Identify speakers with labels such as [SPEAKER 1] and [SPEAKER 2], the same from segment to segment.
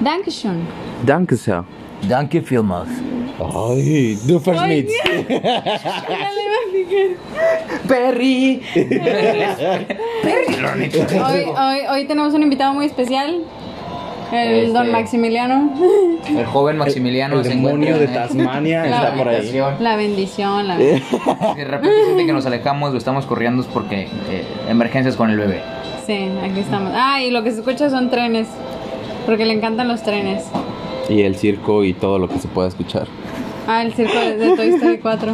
[SPEAKER 1] Dankeschön.
[SPEAKER 2] Danke sehr.
[SPEAKER 3] Danke vielmals.
[SPEAKER 2] Ay, du verschmitz. Perry.
[SPEAKER 1] Hoy, hoy, hoy tenemos un invitado muy especial. El
[SPEAKER 3] Este-
[SPEAKER 1] don Maximiliano.
[SPEAKER 3] El joven Maximiliano
[SPEAKER 2] El
[SPEAKER 3] se
[SPEAKER 2] demonio de Tasmania
[SPEAKER 1] La
[SPEAKER 2] está por ahí.
[SPEAKER 1] La bendición, la
[SPEAKER 2] Eh.
[SPEAKER 3] De repente siente que nos alejamos, lo estamos corriendo es porque eh, emergencias con el bebé.
[SPEAKER 1] Sí, aquí estamos. Ah, y lo que se escucha son trenes. Porque le encantan los trenes.
[SPEAKER 2] Y el circo y todo lo que se pueda escuchar.
[SPEAKER 1] Ah, el circo de, de Toy Story 4.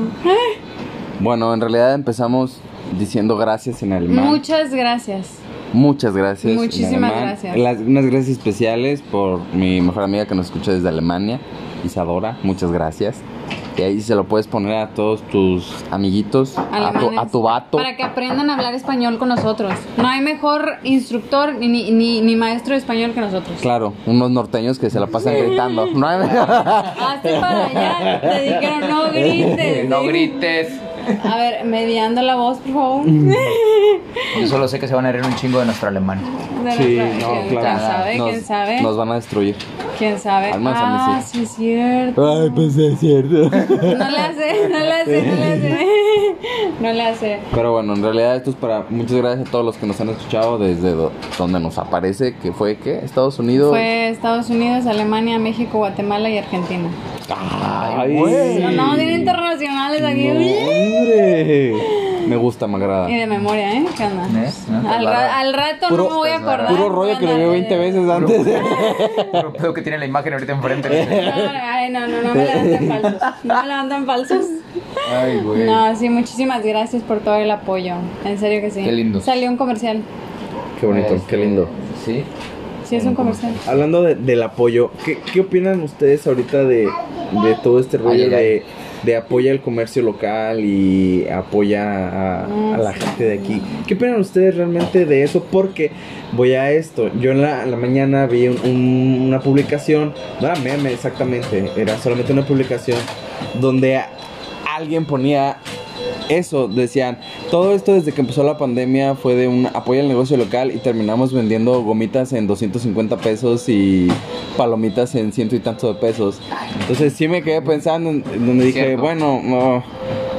[SPEAKER 2] Bueno, en realidad empezamos diciendo gracias en alemán.
[SPEAKER 1] Muchas gracias.
[SPEAKER 2] Muchas gracias.
[SPEAKER 1] Muchísimas gracias.
[SPEAKER 2] Las- unas gracias especiales por mi mejor amiga que nos escucha desde Alemania, Isadora. Muchas gracias. Y ahí se lo puedes poner a todos tus amiguitos, a tu, a tu vato.
[SPEAKER 1] Para que aprendan a hablar español con nosotros. No hay mejor instructor ni, ni, ni maestro de español que nosotros.
[SPEAKER 2] Claro, unos norteños que se la pasan gritando. No hay-
[SPEAKER 1] Hazte para allá. Te dijeron no grites.
[SPEAKER 3] No grites.
[SPEAKER 1] A ver, mediando la voz, por favor.
[SPEAKER 3] Yo solo sé que se van a reír un chingo de nuestro alemán.
[SPEAKER 1] De
[SPEAKER 2] Sí,
[SPEAKER 1] nuestra-
[SPEAKER 2] no,
[SPEAKER 1] ¿Quién
[SPEAKER 2] claro.
[SPEAKER 1] sabe?
[SPEAKER 2] Nos,
[SPEAKER 1] ¿Quién sabe?
[SPEAKER 2] nos van a destruir.
[SPEAKER 1] ¿Quién sabe?
[SPEAKER 2] Al menos a mí
[SPEAKER 1] ah,
[SPEAKER 2] sí.
[SPEAKER 1] sí es cierto.
[SPEAKER 2] Ay, pues es cierto.
[SPEAKER 1] No le hace, no le hace, no le hace. No le hace.
[SPEAKER 2] Pero bueno, en realidad esto es para... Muchas gracias a todos los que nos han escuchado desde do- donde nos aparece, que fue, ¿qué? Estados Unidos.
[SPEAKER 1] Fue Estados Unidos, Alemania, México, Guatemala y Argentina.
[SPEAKER 2] Ay,
[SPEAKER 1] No, no, tiene internacionales aquí.
[SPEAKER 2] No, hombre. Me gusta, me agrada.
[SPEAKER 1] Y de memoria, ¿eh? ¿Qué onda?
[SPEAKER 3] ¿Ves? ¿No?
[SPEAKER 1] Al, ra- al rato
[SPEAKER 2] Puro-
[SPEAKER 1] no me voy a acordar.
[SPEAKER 2] Puro rollo que lo vio 20 veces antes.
[SPEAKER 3] Puro pedo que tiene la imagen ahorita enfrente.
[SPEAKER 1] No, ay, no, no, no me levanten falsos. No me levanten falsos.
[SPEAKER 3] Ay, güey.
[SPEAKER 1] No, sí, muchísimas gracias por todo el apoyo. En serio que sí.
[SPEAKER 3] Qué lindo.
[SPEAKER 1] Salió un comercial.
[SPEAKER 2] Qué bonito, qué lindo.
[SPEAKER 3] Sí.
[SPEAKER 1] Sí, es un comercial.
[SPEAKER 2] Hablando de- del apoyo, ¿qué, qué opinan ustedes ahorita de, de todo este rollo de, de apoya el comercio local y apoya a, a la gente de aquí? ¿Qué opinan ustedes realmente de eso? Porque voy a esto. Yo en la, en la mañana vi un- un- una publicación, no era meme exactamente, era solamente una publicación donde a- alguien ponía eso, decían, todo esto desde que empezó la pandemia fue de un apoyo al negocio local y terminamos vendiendo gomitas en 250 pesos y palomitas en ciento y tanto de pesos. Entonces sí me quedé pensando en, en donde dije, bueno, no,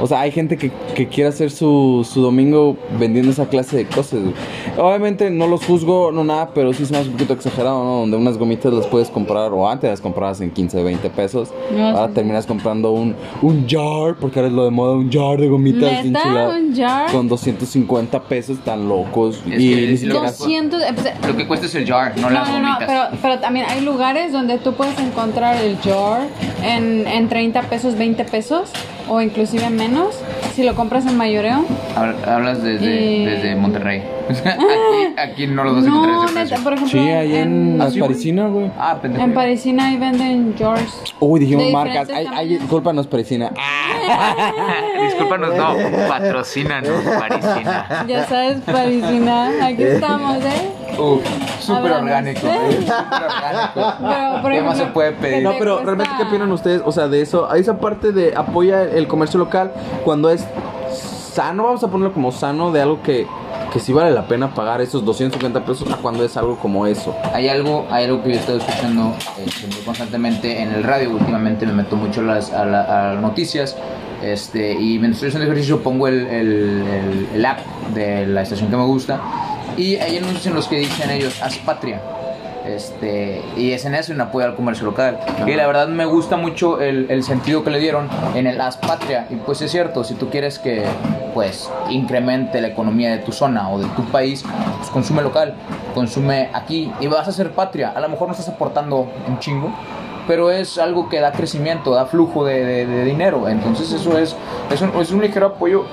[SPEAKER 2] o sea, hay gente que, que quiere hacer su, su domingo vendiendo esa clase de cosas. güey. Obviamente no los juzgo, no nada, pero sí es más un poquito exagerado, ¿no? Donde unas gomitas las puedes comprar, o antes las comprabas en 15, 20 pesos.
[SPEAKER 1] No,
[SPEAKER 2] ahora
[SPEAKER 1] sí,
[SPEAKER 2] terminas comprando un, un jar, porque ahora es lo de moda, un jar de gomitas
[SPEAKER 1] ¿Neta?
[SPEAKER 2] enchiladas.
[SPEAKER 1] ¿Un jar?
[SPEAKER 2] Con 250 pesos tan locos.
[SPEAKER 3] Es
[SPEAKER 2] y
[SPEAKER 3] que
[SPEAKER 2] ni
[SPEAKER 3] es
[SPEAKER 2] siquiera-
[SPEAKER 1] 200. eh, pues,
[SPEAKER 3] Lo que cuesta es el jar, no,
[SPEAKER 1] No,
[SPEAKER 3] las
[SPEAKER 1] no, no,
[SPEAKER 3] gomitas.
[SPEAKER 1] pero, pero también hay lugares donde tú puedes encontrar el jar en, en 30 pesos, 20 pesos o inclusive menos si lo compras en mayoreo.
[SPEAKER 3] Habl- Hablas desde,
[SPEAKER 1] Y-
[SPEAKER 3] desde Monterrey. aquí, aquí no los vas a encontrar
[SPEAKER 1] No,
[SPEAKER 3] ese precio.
[SPEAKER 1] por ejemplo,
[SPEAKER 2] Sí, ahí en,
[SPEAKER 3] ¿Ah, güey?
[SPEAKER 2] Parisina, güey.
[SPEAKER 3] Ah, pendejo.
[SPEAKER 1] en Parisina ahí venden jars.
[SPEAKER 2] Uy, dijimos marcas. Ay, ay, discúlpanos, Parisina. Ah,
[SPEAKER 3] Discúlpanos, no. Patrocínanos, Parisina.
[SPEAKER 1] Ya sabes, Parisina, aquí estamos, ¿eh?
[SPEAKER 3] Uf, súper orgánico. güey, Súper orgánico.
[SPEAKER 1] Pero, por
[SPEAKER 3] ¿Qué más se puede pedir?
[SPEAKER 2] No, pero
[SPEAKER 1] cuesta-
[SPEAKER 2] realmente, ¿qué opinan ustedes? O sea, de eso, a esa parte de apoya el comercio local cuando es sano, vamos a ponerlo como sano, de algo que, que sí vale la pena pagar esos 250 pesos a cuando es algo como eso.
[SPEAKER 3] Hay algo, hay algo que yo estoy escuchando este, muy constantemente en el radio. Últimamente me meto mucho a las, a la- a las noticias. Este, y mientras estoy haciendo ejercicio pongo el, el, el- el app de la estación que me gusta. Y hay anuncios en los que dicen ellos, haz patria. Este, y es en eso en apoyo al comercio local. Y la verdad me gusta mucho el, el sentido que le dieron en el haz patria. Y pues es cierto, si tú quieres que pues incremente la economía de tu zona o de tu país, pues consume local, consume aquí y vas a ser patria. A lo mejor no estás aportando un chingo, pero es algo que da crecimiento, da flujo de, de- de dinero. Entonces eso es, es, un, es un ligero apoyo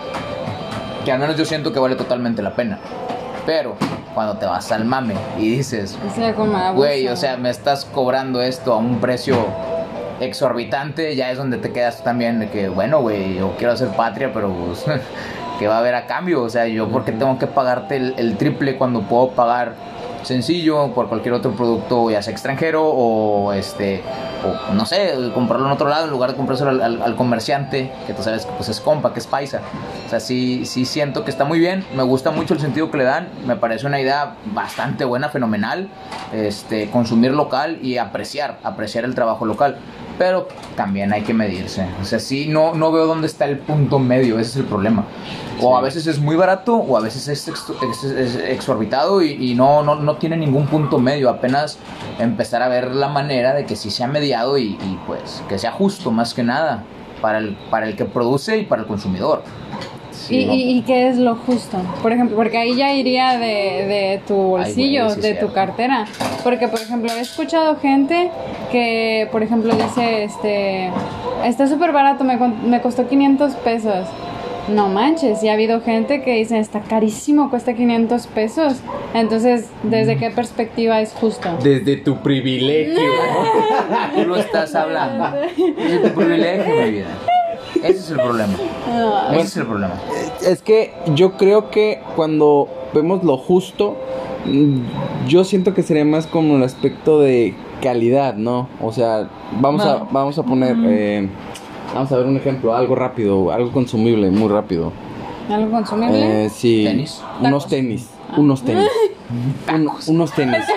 [SPEAKER 3] que al menos yo siento que vale totalmente la pena. Pero cuando te vas al mame y dices, güey, o sea, me estás cobrando esto a un precio exorbitante, ya es donde te quedas también de que, bueno, güey, yo quiero hacer patria, pero pues, ¿qué va a haber a cambio? O sea, yo porque tengo que pagarte el, el triple cuando puedo pagar sencillo por cualquier otro producto, ya sea extranjero o este o, no sé, comprarlo en otro lado en lugar de comprárselo al, al- al comerciante, que tú sabes que pues es compa, que es paisa. O sea, sí, sí siento que está muy bien, me gusta mucho el sentido que le dan, me parece una idea bastante buena, fenomenal, este, consumir local y apreciar, apreciar el trabajo local. Pero también hay que medirse. O sea, sí, no, no veo dónde está el punto medio, ese es el problema. O a veces es muy barato o a veces es, exto- es- es exorbitado y, y no, no, no tiene ningún punto medio. Apenas empezar a ver la manera de que sí sea y, y, pues que sea justo más que nada para el, para el que produce y para el consumidor.
[SPEAKER 2] Sí,
[SPEAKER 1] ¿Y,
[SPEAKER 2] ¿no?
[SPEAKER 1] y, qué es lo justo? Por ejemplo, porque ahí ya iría de, de tu bolsillo, de
[SPEAKER 3] cierto.
[SPEAKER 1] tu cartera. Porque, por ejemplo, he escuchado gente que, por ejemplo, dice, este, está súper barato, me, me costó 500 pesos. No manches, y ha habido gente que dice, está carísimo, cuesta 500 pesos. Entonces, ¿desde qué perspectiva es justo?
[SPEAKER 2] Desde tu privilegio.
[SPEAKER 3] Tú lo estás hablando. Es tu privilegio, mi vida. Ese es el problema. Ese es el problema.
[SPEAKER 2] Es que yo creo que cuando vemos lo justo, mm, yo siento que sería más como el aspecto de calidad, ¿no? O sea, vamos a vamos a poner, eh, vamos a ver un ejemplo, algo rápido, algo consumible, muy rápido.
[SPEAKER 1] ¿Algo consumible?
[SPEAKER 2] Eh, sí,
[SPEAKER 3] ¿Tenis?
[SPEAKER 2] unos tenis, unos tenis, Un- unos tenis.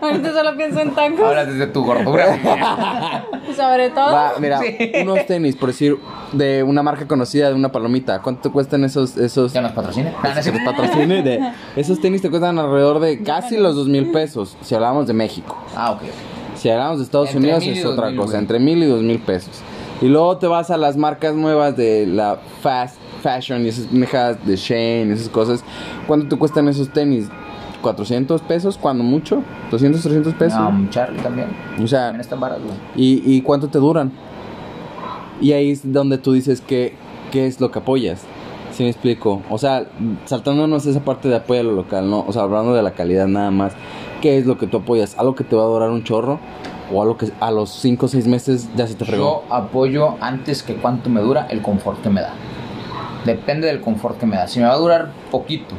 [SPEAKER 1] Ahorita solo pienso en tacos,
[SPEAKER 3] Ahora desde tu gordura.
[SPEAKER 1] sobre todo.
[SPEAKER 2] Va, mira,
[SPEAKER 3] Sí.
[SPEAKER 2] unos tenis, por decir, de una marca conocida, de una palomita. ¿Cuánto cuestan esos esos?
[SPEAKER 3] ¿Ya nos patrocina? Ah, no, no es
[SPEAKER 2] que
[SPEAKER 3] cierto.
[SPEAKER 2] nos patrocine de esos tenis te cuestan alrededor de casi los dos mil pesos si hablamos de México
[SPEAKER 3] Ah, ok.
[SPEAKER 2] Si hablamos de Estados
[SPEAKER 3] Entre
[SPEAKER 2] Unidos es otra
[SPEAKER 3] mil,
[SPEAKER 2] cosa
[SPEAKER 3] güey.
[SPEAKER 2] entre mil y dos mil pesos y luego te vas a las marcas nuevas de la fast fashion y esas mejas de Shane esas cosas ¿cuánto te cuestan esos tenis? 400 pesos cuando mucho 200 300 pesos
[SPEAKER 3] No, Charlie también.
[SPEAKER 2] o sea
[SPEAKER 3] También está barato. güey.
[SPEAKER 2] ¿Y, y cuánto te duran? Y ahí es donde tú dices que, qué es lo que apoyas. ¿Sí me explico? O sea, saltándonos esa parte de apoyo a lo local, ¿no? O sea, hablando de la calidad nada más. ¿Qué es lo que tú apoyas? ¿Algo que te va a durar un chorro? ¿O algo que a los 5 o 6 meses ya se te fregó?
[SPEAKER 3] Yo apoyo antes que cuánto me dura el confort que me da. Depende del confort que me da. Si me va a durar poquito,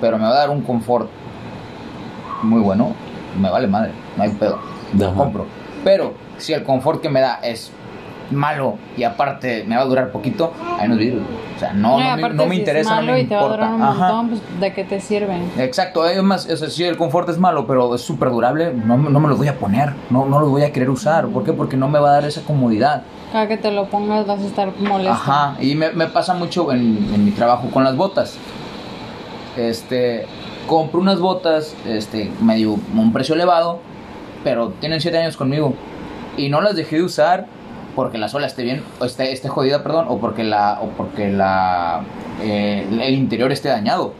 [SPEAKER 3] pero me va a dar un confort muy bueno, me vale madre, no hay pedo. Lo compro. Pero si el confort que me da es malo y aparte me va a durar poquito, ahí no es vidrio. O sea, no, no, me,
[SPEAKER 1] aparte,
[SPEAKER 3] no me
[SPEAKER 1] si
[SPEAKER 3] interesa,
[SPEAKER 1] es malo
[SPEAKER 3] no me
[SPEAKER 1] y te va a
[SPEAKER 3] importa.
[SPEAKER 1] durar un montón, pues ¿de qué te sirve?
[SPEAKER 3] Exacto, además, o sea, si el confort es malo, pero es súper durable, no, no me lo voy a poner, no, no lo voy a querer usar. ¿Por qué? Porque no me va a dar esa comodidad.
[SPEAKER 1] Cada que te lo pongas vas a estar molesto.
[SPEAKER 3] Ajá, y me, me pasa mucho en, en mi trabajo con las botas. Este, compro unas botas, este, medio un precio elevado, pero tienen 7 años conmigo. Y no las dejé de usar porque la suela esté bien, o esté, esté jodida, perdón, o porque la, o porque la, eh, el interior esté dañado.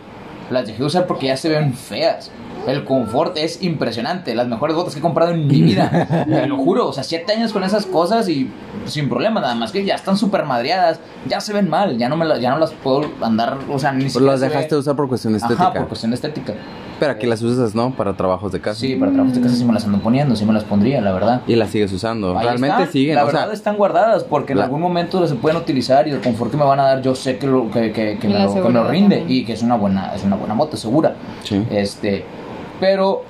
[SPEAKER 3] Las dejé de usar porque ya se ven feas. El confort es impresionante. Las mejores botas que he comprado en mi vida. Te lo juro. O sea, siete años con esas cosas y sin problema. Nada más que ya están súper madreadas. Ya se ven mal. Ya no, me la- ya no las puedo andar. O sea, ni
[SPEAKER 2] Pues
[SPEAKER 3] siquiera
[SPEAKER 2] las dejaste de usar por cuestión estética.
[SPEAKER 3] Ajá, por cuestión estética.
[SPEAKER 2] Pero aquí las usas, ¿no? Para trabajos de casa.
[SPEAKER 3] Sí, para trabajos de casa sí me las ando poniendo. Sí me las pondría, la verdad.
[SPEAKER 2] Y las sigues usando.
[SPEAKER 3] Ahí
[SPEAKER 2] Realmente
[SPEAKER 3] están,
[SPEAKER 2] siguen.
[SPEAKER 3] La
[SPEAKER 2] o sea,
[SPEAKER 3] verdad están guardadas porque en
[SPEAKER 2] la-
[SPEAKER 3] algún momento se pueden utilizar y el confort que me van a dar yo sé que, lo, que, que, que me, lo, que me lo
[SPEAKER 1] seguridad
[SPEAKER 3] rinde
[SPEAKER 1] también.
[SPEAKER 3] y que es una buena es una buena moto segura.
[SPEAKER 2] Sí.
[SPEAKER 3] Este, pero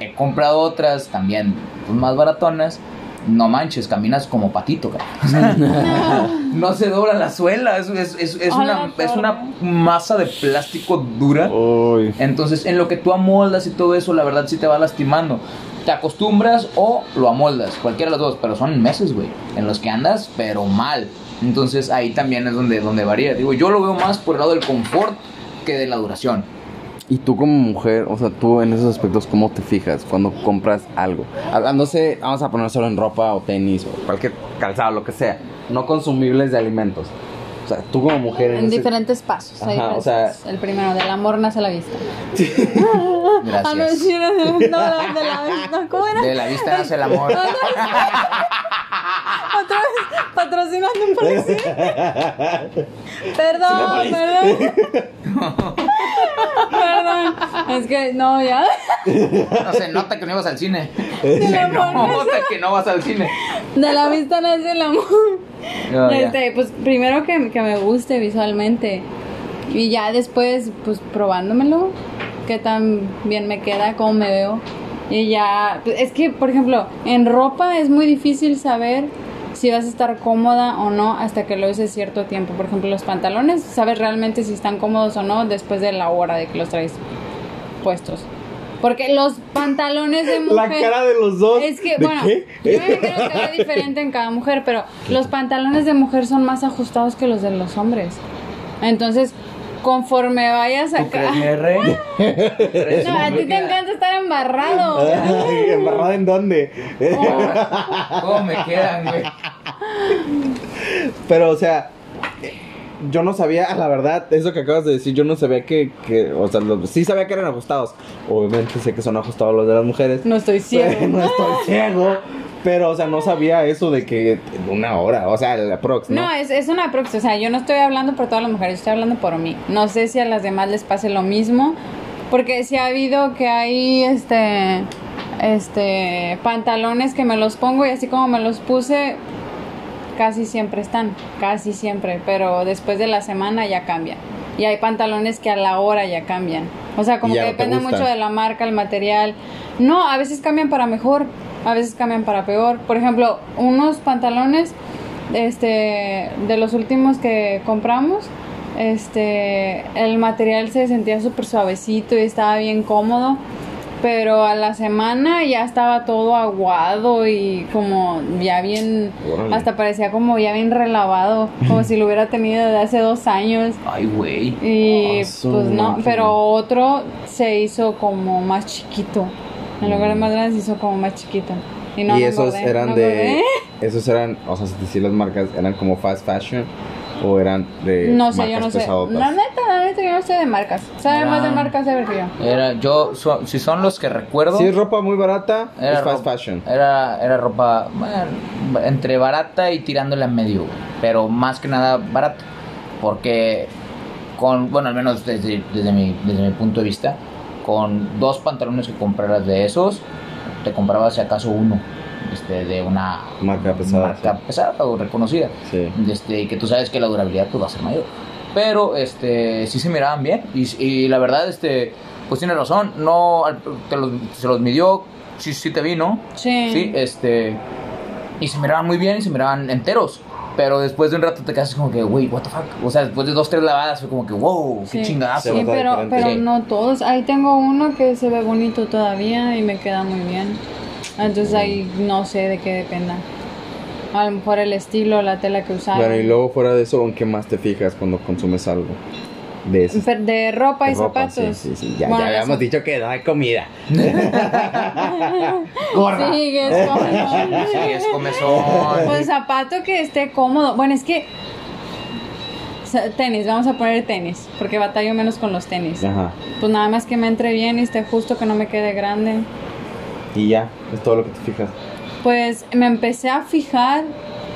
[SPEAKER 3] he comprado otras también pues, más baratonas. No manches, caminas como patito, cara. no se dobla la suela, es, es, es, es una, es una masa de plástico dura.
[SPEAKER 2] Uy.
[SPEAKER 3] Entonces, en lo que tú amoldas y todo eso, la verdad sí te va lastimando. Te acostumbras o lo amoldas, cualquiera de los dos, pero son meses, güey, en los que andas, pero mal. Entonces, ahí también es donde, donde varía. Digo, yo lo veo más por el lado del confort que de la duración.
[SPEAKER 2] Y tú como mujer, o sea, tú en esos aspectos, ¿cómo te fijas cuando compras algo? Hablándose, vamos a poner solo en ropa o tenis o cualquier calzado, lo que sea. No consumibles de alimentos. O sea, tú como mujer en,
[SPEAKER 1] En
[SPEAKER 2] ese-
[SPEAKER 1] diferentes pasos. hay
[SPEAKER 2] Ajá, o sea-
[SPEAKER 1] el primero, del amor nace la vista.
[SPEAKER 3] Gracias.
[SPEAKER 1] Ah, no, sí, no, de la, no, ¿cómo era?
[SPEAKER 3] De la vista nace el amor.
[SPEAKER 1] Otra vez patrocinando un policía. Perdón, perdón. Perdón. Es que no, ya.
[SPEAKER 3] No se nota que no ibas al cine. Se nota que no vas al cine.
[SPEAKER 1] De la vista nace el amor. Este, pues primero que, que me guste visualmente. Y ya después, pues probándomelo. Qué tan bien me queda, cómo me veo. Y ya, pues, es que, por ejemplo, en ropa es muy difícil saber si vas a estar cómoda o no hasta que lo uses cierto tiempo. Por ejemplo, los pantalones, sabes realmente si están cómodos o no después de la hora de que los traes puestos. Porque los pantalones de mujer...
[SPEAKER 2] La cara de los dos.
[SPEAKER 1] Es que,
[SPEAKER 2] ¿De
[SPEAKER 1] bueno,
[SPEAKER 2] qué?
[SPEAKER 1] yo me imagino que es diferente en cada mujer, pero los pantalones de mujer son más ajustados que los de los hombres. Entonces, conforme vayas
[SPEAKER 3] ¿Tú
[SPEAKER 1] acá...
[SPEAKER 3] crees, rey?
[SPEAKER 1] No, a ti te encanta estar embarrado.
[SPEAKER 2] Ay, ¿Embarrada en dónde?
[SPEAKER 3] ¿Cómo me quedan, güey?
[SPEAKER 2] Pero, o sea, yo no sabía, la verdad, eso que acabas de decir, yo no sabía que, que o sea, lo- sí sabía que eran ajustados. Obviamente sé que son ajustados los de las mujeres.
[SPEAKER 1] No estoy ciego.
[SPEAKER 2] no estoy ciego. Pero, o sea, no sabía eso de que en una hora, o sea, el prox, ¿no?
[SPEAKER 1] No, es, es una prox, o sea, yo no estoy hablando por todas las mujeres, estoy hablando por mí. No sé si a las demás les pase lo mismo, porque sí ha habido que hay, este, este, pantalones que me los pongo y así como me los puse, casi siempre están, casi siempre, pero después de la semana ya cambian. Y hay pantalones que a la hora ya cambian. O sea, como que
[SPEAKER 2] no
[SPEAKER 1] depende mucho de la marca, el material. No, a veces cambian para mejor, a veces cambian para peor. Por ejemplo, unos pantalones este de los últimos que compramos, este el material se sentía súper suavecito y estaba bien cómodo. Pero a la semana ya estaba todo aguado y como ya bien,
[SPEAKER 2] Órale.
[SPEAKER 1] hasta parecía como ya bien relavado, como si lo hubiera tenido de hace dos años.
[SPEAKER 3] Ay, güey.
[SPEAKER 1] Y
[SPEAKER 2] Ah,
[SPEAKER 1] pues no, pero otro se hizo como más chiquito. En lugar de más grande se hizo como más chiquito. Y no
[SPEAKER 2] y esos eran
[SPEAKER 1] no
[SPEAKER 2] de. Esos eran, o sea, si las marcas, eran como fast fashion o eran de.
[SPEAKER 1] No sé,
[SPEAKER 2] marcas
[SPEAKER 1] yo no sé.
[SPEAKER 2] pesadotas?
[SPEAKER 1] La neta, la neta, yo no sé de marcas. Sabe
[SPEAKER 3] Era-
[SPEAKER 1] más de marcas de yo.
[SPEAKER 3] Era, yo, so- si son los que recuerdo.
[SPEAKER 2] Si es ropa muy barata,
[SPEAKER 3] Era
[SPEAKER 2] es fast
[SPEAKER 3] ropa-
[SPEAKER 2] fashion.
[SPEAKER 3] Era, era ropa bueno, entre barata y tirándole a medio, güey, pero más que nada barata. Porque con, bueno, al menos desde, desde, mi, desde mi punto de vista, con dos pantalones que compraras de esos, te comprabas si acaso uno este, de una
[SPEAKER 2] Marca pesada,
[SPEAKER 3] marca pesada o reconocida.
[SPEAKER 2] Sí.
[SPEAKER 3] Este, y que tú sabes que la durabilidad pues, va a ser mayor. Pero este, sí se miraban bien. Y, y la verdad, este, pues tiene razón. No, te los, se los midió, sí, sí te vi, ¿no?
[SPEAKER 1] Sí.
[SPEAKER 3] Sí, este. Y se miraban muy bien y se miraban enteros. Pero después de un rato te quedas como que, wey, what the fuck. O sea, después de dos, tres lavadas fue como que, wow, qué
[SPEAKER 1] Sí.
[SPEAKER 3] chingadazo.
[SPEAKER 1] Sí, pero, pero
[SPEAKER 3] Sí.
[SPEAKER 1] no todos. Ahí tengo uno que se ve bonito todavía y me queda muy bien. Entonces ahí no sé de qué dependa. A lo mejor el estilo, la tela que usaron.
[SPEAKER 2] Bueno, y luego fuera de eso, ¿en qué más te fijas cuando consumes algo? De eso.
[SPEAKER 1] Pero De ropa y
[SPEAKER 2] Ropa,
[SPEAKER 1] zapatos.
[SPEAKER 2] Sí, sí, sí. Ya,
[SPEAKER 1] Bueno,
[SPEAKER 2] ya habíamos
[SPEAKER 1] eso-
[SPEAKER 2] dicho que da comida.
[SPEAKER 1] Sí, es como-
[SPEAKER 3] Sí, es comezón.
[SPEAKER 1] Pues zapato que esté cómodo. Bueno, es que. Tenis, vamos a poner tenis. Porque batallo menos con los tenis.
[SPEAKER 2] Ajá.
[SPEAKER 1] Pues nada más que me entre bien y esté justo, que no me quede grande.
[SPEAKER 2] Y ya, es todo lo que te fijas.
[SPEAKER 1] Pues me empecé a fijar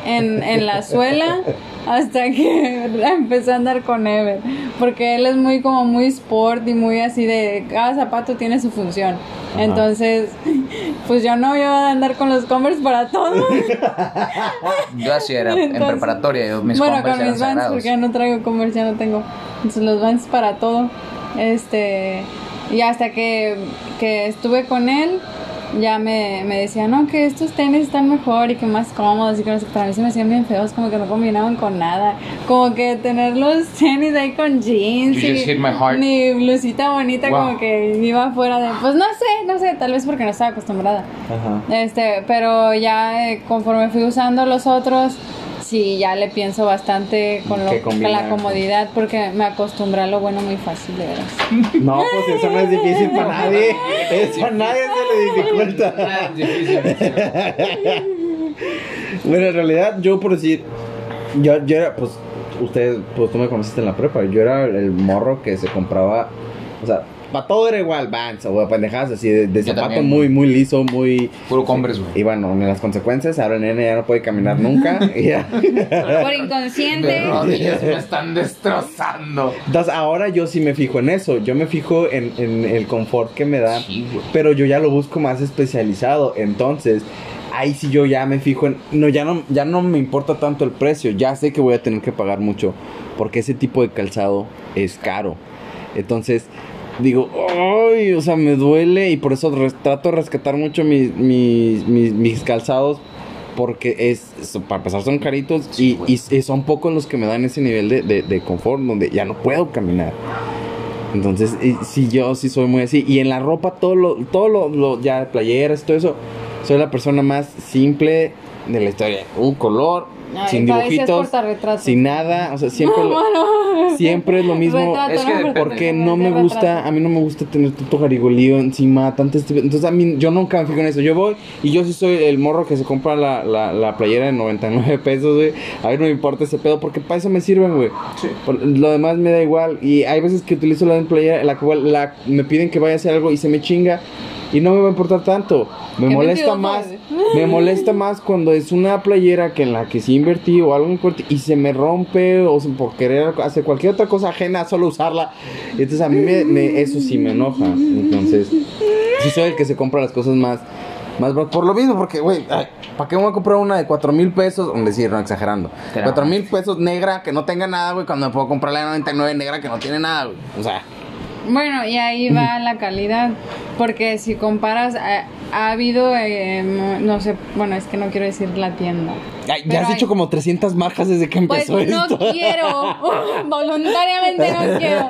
[SPEAKER 1] en, en la suela hasta que empecé a andar con Ever. Porque él es muy como muy sport y muy así de cada zapato tiene su función.
[SPEAKER 2] Ajá.
[SPEAKER 1] Entonces, pues yo no iba a andar con los Converse para todo.
[SPEAKER 3] Yo así era en
[SPEAKER 1] Entonces,
[SPEAKER 3] preparatoria. Yo, mis
[SPEAKER 1] bueno,
[SPEAKER 3] Converse
[SPEAKER 1] con
[SPEAKER 3] eran
[SPEAKER 1] mis Vans, porque ya no traigo Converse, ya no tengo. Entonces, los Vans para todo. Este, y hasta que, que estuve con él, ya me, me decía, no, que estos tenis están mejor y que más cómodos y que no sé, para mí se me hacían bien feos, como que no combinaban con nada. Como que tener los tenis ahí con jeans
[SPEAKER 3] You
[SPEAKER 1] y
[SPEAKER 3] hit my heart.
[SPEAKER 1] mi blusita bonita
[SPEAKER 3] Wow.
[SPEAKER 1] como que iba fuera de... Pues no sé, no sé, tal vez porque no estaba acostumbrada. Este, pero ya eh, conforme fui usando los otros, sí, ya le pienso bastante con, lo, con la comodidad porque me acostumbré a lo bueno muy fácil, de veras.
[SPEAKER 2] No, pues eso no es difícil para nadie. Eso a nadie se le dificulta.
[SPEAKER 3] Ah.
[SPEAKER 2] Bueno, en realidad, yo por decir, yo, yo era, pues, ustedes, pues tú me conociste en la prepa, yo era el morro que se compraba, o sea, para todo era igual, Vans o pendejadas así, de, de zapato
[SPEAKER 3] también.
[SPEAKER 2] muy, muy liso, muy...
[SPEAKER 3] Puro Converse, güey.
[SPEAKER 2] Y bueno, en las consecuencias, ahora el nene ya no puede caminar nunca.
[SPEAKER 1] Por inconsciente.
[SPEAKER 3] rodillas me están destrozando.
[SPEAKER 2] Entonces, ahora yo sí me fijo en eso, yo me fijo en, en el confort que me da.
[SPEAKER 3] Sí, güey.
[SPEAKER 2] pero yo ya lo busco más especializado. Entonces, ahí sí yo ya me fijo en. No, ya no, ya no me importa tanto el precio. Ya sé que voy a tener que pagar mucho. Porque ese tipo de calzado es caro. Entonces, digo, ay, o sea, me duele y por eso trato de rescatar mucho mis, mis, mis, mis calzados porque es, so- para empezar son caritos
[SPEAKER 3] Sí,
[SPEAKER 2] y,
[SPEAKER 3] güey.
[SPEAKER 2] y- y son pocos los que me dan ese nivel de, de, de confort donde ya no puedo caminar. Entonces, y- sí, yo sí soy muy así. Y en la ropa, todo lo, todo lo, lo- ya playeras, todo eso, soy la persona más simple de la historia. Un color,
[SPEAKER 1] Ay,
[SPEAKER 2] sin dibujitos, sin nada, o sea, siempre, lo- siempre es lo mismo.
[SPEAKER 1] Retrato,
[SPEAKER 3] Es que
[SPEAKER 1] ¿no?
[SPEAKER 3] depende.
[SPEAKER 2] Porque no me
[SPEAKER 1] Retrato.
[SPEAKER 2] gusta, a mí no me gusta tener tanto garigolío encima, tanto este- Entonces a mí, yo nunca me fijo en eso. Yo voy y yo sí soy el morro que se compra la, la, la playera de 99 pesos, güey. A mí no me importa ese pedo porque para eso me sirven, güey.
[SPEAKER 3] Sí.
[SPEAKER 2] Lo demás me da igual. Y hay veces que utilizo la playera, la cual la, me piden que vaya a hacer algo y se me chinga. Y no me va a importar tanto. Me
[SPEAKER 1] Qué
[SPEAKER 2] molesta más. Me molesta más cuando es una playera que en la que sí invertí o algo en corte y se me rompe o se- por querer hacer cualquier otra cosa ajena a solo usarla. Entonces a mí me, me- eso sí me enoja. Entonces, sí soy el que se compra las cosas más. Más por lo mismo, porque, güey, ¿para qué me voy a comprar una de 4 mil pesos? Sí, no exagerando.
[SPEAKER 3] Claro.
[SPEAKER 2] 4 mil pesos negra que no tenga nada, güey, cuando me puedo comprar la de 99 negra que no tiene nada, güey. O sea,
[SPEAKER 1] Bueno, y ahí va la calidad, porque si comparas, ha, ha habido, eh, no, no sé, bueno, es que no quiero decir la tienda.
[SPEAKER 2] ya has
[SPEAKER 1] hay-
[SPEAKER 2] dicho como 300 marcas desde que
[SPEAKER 1] Pues
[SPEAKER 2] empezó
[SPEAKER 1] no
[SPEAKER 2] esto.
[SPEAKER 1] quiero, voluntariamente no quiero.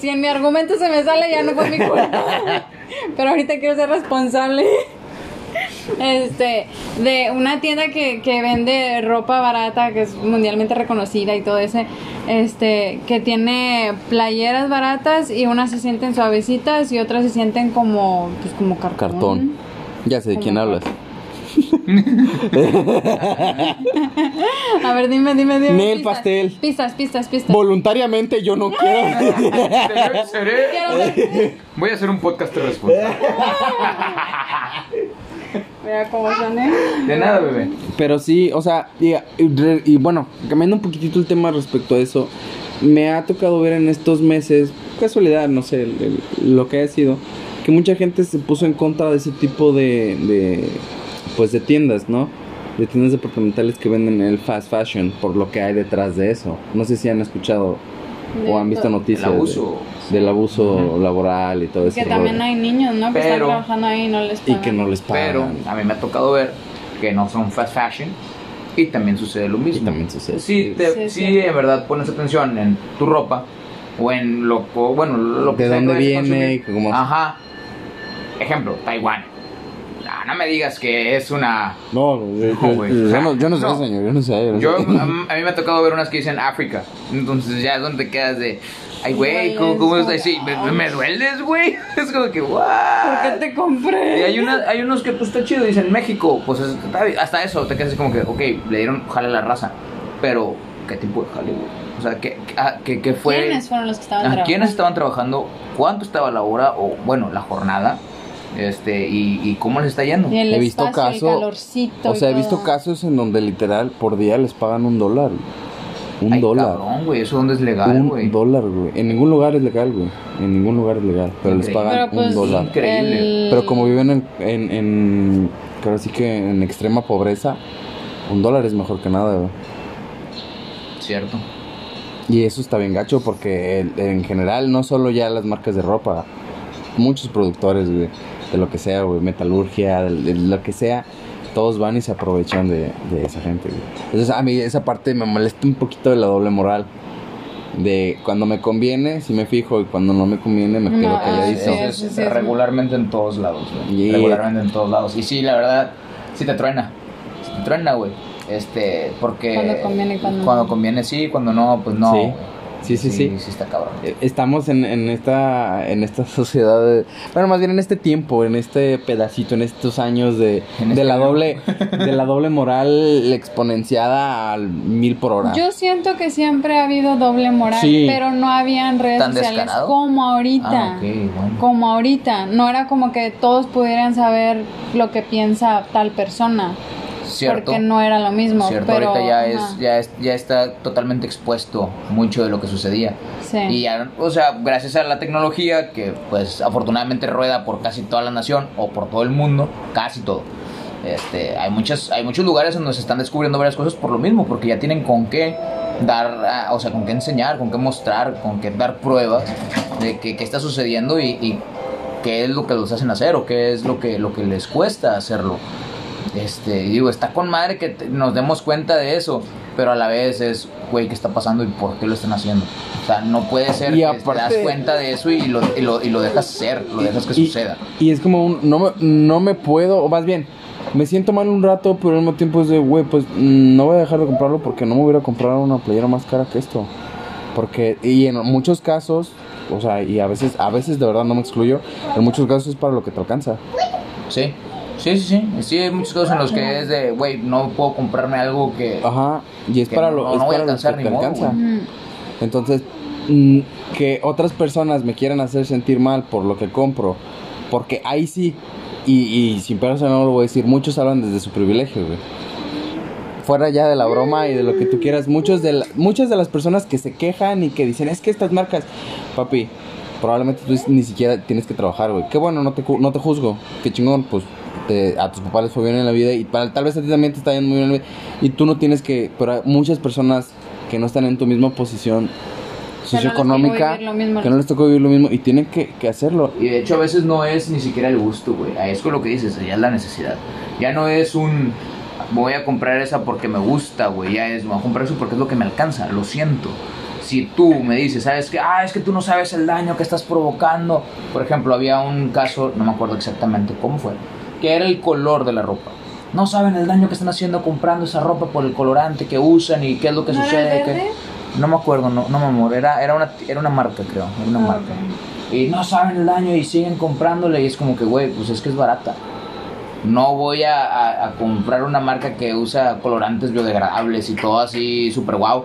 [SPEAKER 1] Si en mi argumento se me sale, ya no fue mi culpa. Pero ahorita quiero ser responsable. Este, de una tienda que, que vende ropa barata, que es mundialmente reconocida y todo ese, este, que tiene playeras baratas y unas se sienten suavecitas y otras se sienten como, pues como cartón.
[SPEAKER 2] Cartón. Ya sé de quién hablas.
[SPEAKER 1] A ver, dime, dime, dime.
[SPEAKER 2] Nel
[SPEAKER 1] pistas.
[SPEAKER 2] pastel.
[SPEAKER 1] Pistas, pistas, pistas.
[SPEAKER 2] Voluntariamente yo no quiero.
[SPEAKER 3] Seré- seré-
[SPEAKER 1] ver.
[SPEAKER 3] Voy a hacer un podcast de responsable.
[SPEAKER 1] Mira cómo son, ¿eh?
[SPEAKER 3] De nada, bebé.
[SPEAKER 2] Pero sí, o sea, y, y re- y bueno, cambiando un poquitito el tema respecto a eso, me ha tocado ver en estos meses, casualidad, no sé, el- el- lo que haya sido, que mucha gente se puso en contra de ese tipo de, de, pues de tiendas, ¿no? De tiendas departamentales que venden el fast fashion, por lo que hay detrás de eso. No sé si han escuchado o han visto
[SPEAKER 1] De-
[SPEAKER 2] noticias
[SPEAKER 3] El
[SPEAKER 2] de-
[SPEAKER 3] abuso.
[SPEAKER 2] del abuso laboral y todo eso.
[SPEAKER 1] Que también hay niños, ¿no? Que
[SPEAKER 3] Pero-
[SPEAKER 1] están trabajando ahí y no les
[SPEAKER 2] Y
[SPEAKER 1] pagan.
[SPEAKER 2] que no les
[SPEAKER 3] Pero
[SPEAKER 2] pagan.
[SPEAKER 3] a mí me ha tocado ver que no son fast fashion y también sucede lo mismo.
[SPEAKER 2] Y también sucede.
[SPEAKER 3] Si, te,
[SPEAKER 1] Sí,
[SPEAKER 3] si
[SPEAKER 1] sí.
[SPEAKER 3] en verdad pones atención en tu ropa o en lo, o, bueno, lo que
[SPEAKER 2] De
[SPEAKER 3] sea que
[SPEAKER 2] dónde
[SPEAKER 3] vayas a
[SPEAKER 2] viene y que
[SPEAKER 3] Ajá. Ejemplo, Taiwán. No, no me digas que es una...
[SPEAKER 2] No, yo,
[SPEAKER 3] No, güey.
[SPEAKER 2] yo- yo no, yo no sé,
[SPEAKER 3] No.
[SPEAKER 2] señor, yo no sé. yo no
[SPEAKER 3] Yo,
[SPEAKER 2] sé.
[SPEAKER 3] a, mí a mí me ha tocado ver unas que dicen África. Entonces ya es donde te quedas de... Ay, güey, ¿cómo,
[SPEAKER 1] es
[SPEAKER 3] cómo
[SPEAKER 1] como
[SPEAKER 3] estás?
[SPEAKER 1] que,
[SPEAKER 3] Sí, me, me dueles, güey. Es como que,
[SPEAKER 1] ¿Por
[SPEAKER 3] ¿what?
[SPEAKER 1] qué te compré?
[SPEAKER 3] Y hay, una, hay unos que pues está chido, dicen México, pues hasta eso te quedas así como que, ok, le dieron jale a la raza, pero ¿qué tipo de jale, güey? O sea, ¿qué, qué, ah, qué- qué fue?
[SPEAKER 1] ¿Quiénes fueron los que estaban trabajando?
[SPEAKER 3] ¿Quiénes estaban trabajando? ¿Cuánto estaba la hora? O bueno, la jornada. Este, y, y cómo les está yendo.
[SPEAKER 1] El
[SPEAKER 2] He visto
[SPEAKER 1] espacio, el
[SPEAKER 2] caso-
[SPEAKER 1] calorcito
[SPEAKER 2] O sea, he visto casos en donde literal por día les pagan un dólar. Un
[SPEAKER 3] Ay,
[SPEAKER 2] dólar.
[SPEAKER 3] cabrón, güey, eso dónde es legal, güey.
[SPEAKER 2] Un dólar, güey. En ningún lugar es legal, güey. En ningún lugar es legal. Pero les pagan
[SPEAKER 1] Pero pues,
[SPEAKER 2] un dólar.
[SPEAKER 3] Increíble.
[SPEAKER 2] Pero como viven en, en, en creo sí que en extrema pobreza, un dólar es mejor que nada, güey.
[SPEAKER 3] Cierto.
[SPEAKER 2] Y eso está bien gacho porque en general no solo ya las marcas de ropa, muchos productores, güey, de lo que sea, güey, metalurgia, de, de lo que sea, todos van y se aprovechan de, de esa gente, güey. Entonces a mí esa parte me molesta un poquito de la doble moral. De cuando me conviene, si me fijo, y cuando no me conviene, me quedo
[SPEAKER 1] No,
[SPEAKER 2] calladito.
[SPEAKER 1] sí,
[SPEAKER 3] Eso
[SPEAKER 1] sí,
[SPEAKER 3] es
[SPEAKER 1] sí, es-
[SPEAKER 3] regularmente en todos lados, güey.
[SPEAKER 2] Y-
[SPEAKER 3] Regularmente en todos lados. Y sí, la verdad, sí te truena. Sí te truena, güey. Este, porque.
[SPEAKER 1] Cuando conviene cuando
[SPEAKER 3] Cuando
[SPEAKER 1] no.
[SPEAKER 3] conviene sí, cuando no, pues no.
[SPEAKER 2] Sí. Sí, sí, sí.
[SPEAKER 3] Sí, está cabrón.
[SPEAKER 2] Eh, Estamos en, en esta en esta sociedad, de- bueno, más bien en este tiempo, en este pedacito, en estos años de,
[SPEAKER 3] En
[SPEAKER 2] de
[SPEAKER 3] este
[SPEAKER 2] la
[SPEAKER 3] año.
[SPEAKER 2] doble de la doble moral exponenciada al mil por hora.
[SPEAKER 1] Yo siento que siempre ha habido doble moral,
[SPEAKER 2] Sí.
[SPEAKER 1] pero no habían redes
[SPEAKER 3] ¿Tan
[SPEAKER 1] sociales
[SPEAKER 3] descarado?
[SPEAKER 1] como ahorita.
[SPEAKER 3] Ah, bueno.
[SPEAKER 1] Como ahorita. No era como que todos pudieran saber lo que piensa tal persona.
[SPEAKER 3] Cierto.
[SPEAKER 1] Porque no era lo mismo.
[SPEAKER 3] Cierto,
[SPEAKER 1] pero,
[SPEAKER 3] ahorita ya es, ya es, ya está totalmente expuesto mucho de lo que sucedía.
[SPEAKER 1] Sí.
[SPEAKER 3] Y ya, o sea, gracias a la tecnología que pues afortunadamente rueda por casi toda la nación o por todo el mundo, casi todo. Este, hay muchas hay muchos lugares donde se están descubriendo varias cosas por lo mismo, porque ya tienen con qué dar, o sea, con qué enseñar, con qué mostrar, con qué dar pruebas de que, qué está sucediendo y, y qué es lo que los hacen hacer o qué es lo que, lo que les cuesta hacerlo. Este, digo, está con madre que te- nos demos cuenta de eso, pero a la vez es, güey, ¿qué está pasando y por qué lo están haciendo? O sea, no puede ser
[SPEAKER 2] Y
[SPEAKER 3] que te das
[SPEAKER 2] aparte-
[SPEAKER 3] cuenta de eso y lo, y lo, y lo dejas ser, lo dejas que suceda.
[SPEAKER 2] Y es como un, no me, no me puedo, o más bien, me siento mal un rato, pero al mismo tiempo es de, güey, pues no voy a dejar de comprarlo porque no me voy a ir a comprar una playera más cara que esto. Porque, y en muchos casos, o sea, y a veces, a veces de verdad no me excluyo, en muchos casos es para lo que te alcanza.
[SPEAKER 3] Sí, sí, sí, sí. Sí, hay muchos casos en los que es de, güey, no puedo comprarme algo que...
[SPEAKER 2] Ajá, y es
[SPEAKER 3] Que
[SPEAKER 2] para
[SPEAKER 3] no-
[SPEAKER 2] lo,
[SPEAKER 3] no
[SPEAKER 2] es
[SPEAKER 3] voy a
[SPEAKER 2] que
[SPEAKER 3] alcanzar
[SPEAKER 2] te
[SPEAKER 3] ni modo,
[SPEAKER 2] alcanza. Entonces, mm, que otras personas me quieran hacer sentir mal por lo que compro, porque ahí sí, y, y sin la mano lo voy a decir, muchos hablan desde su privilegio, güey. Fuera ya de la broma y de lo que tú quieras, muchos de la- muchas de las personas que se quejan y que dicen, es que estas marcas, papi, probablemente tú ni siquiera tienes que trabajar, güey. Qué bueno, no te, no te juzgo, qué chingón, pues te- a tus papás les fue bien en la vida y para, tal vez a ti también te está yendo muy bien en la vida. Y tú no tienes que, pero hay muchas personas que no están en tu misma posición socioeconómica,
[SPEAKER 1] vivir lo mismo.
[SPEAKER 2] que no les tocó vivir lo mismo y tienen que, que hacerlo.
[SPEAKER 3] Y de hecho a veces no es ni siquiera el gusto, güey. Es con lo que dices, ya es la necesidad. Ya no es un voy a comprar esa porque me gusta, güey. Ya es voy a comprar eso porque es lo que me alcanza. Lo siento. Si tú me dices, ¿sabes qué? Ah, es que tú no sabes el daño que estás provocando. Por ejemplo, había un caso, no me acuerdo exactamente cómo fue, que era el color de la ropa. No saben el daño que están haciendo comprando esa ropa por el colorante que usan y qué es lo que
[SPEAKER 1] ¿No
[SPEAKER 3] sucede. que-? No me acuerdo, no, no mi amor. Era, era, una, era una marca, creo. Era una
[SPEAKER 1] Ah,
[SPEAKER 3] marca. Y no saben el daño y siguen comprándole y es como que, güey, pues es que es barata. No voy a, a- a comprar una marca que usa colorantes biodegradables y todo así súper guau.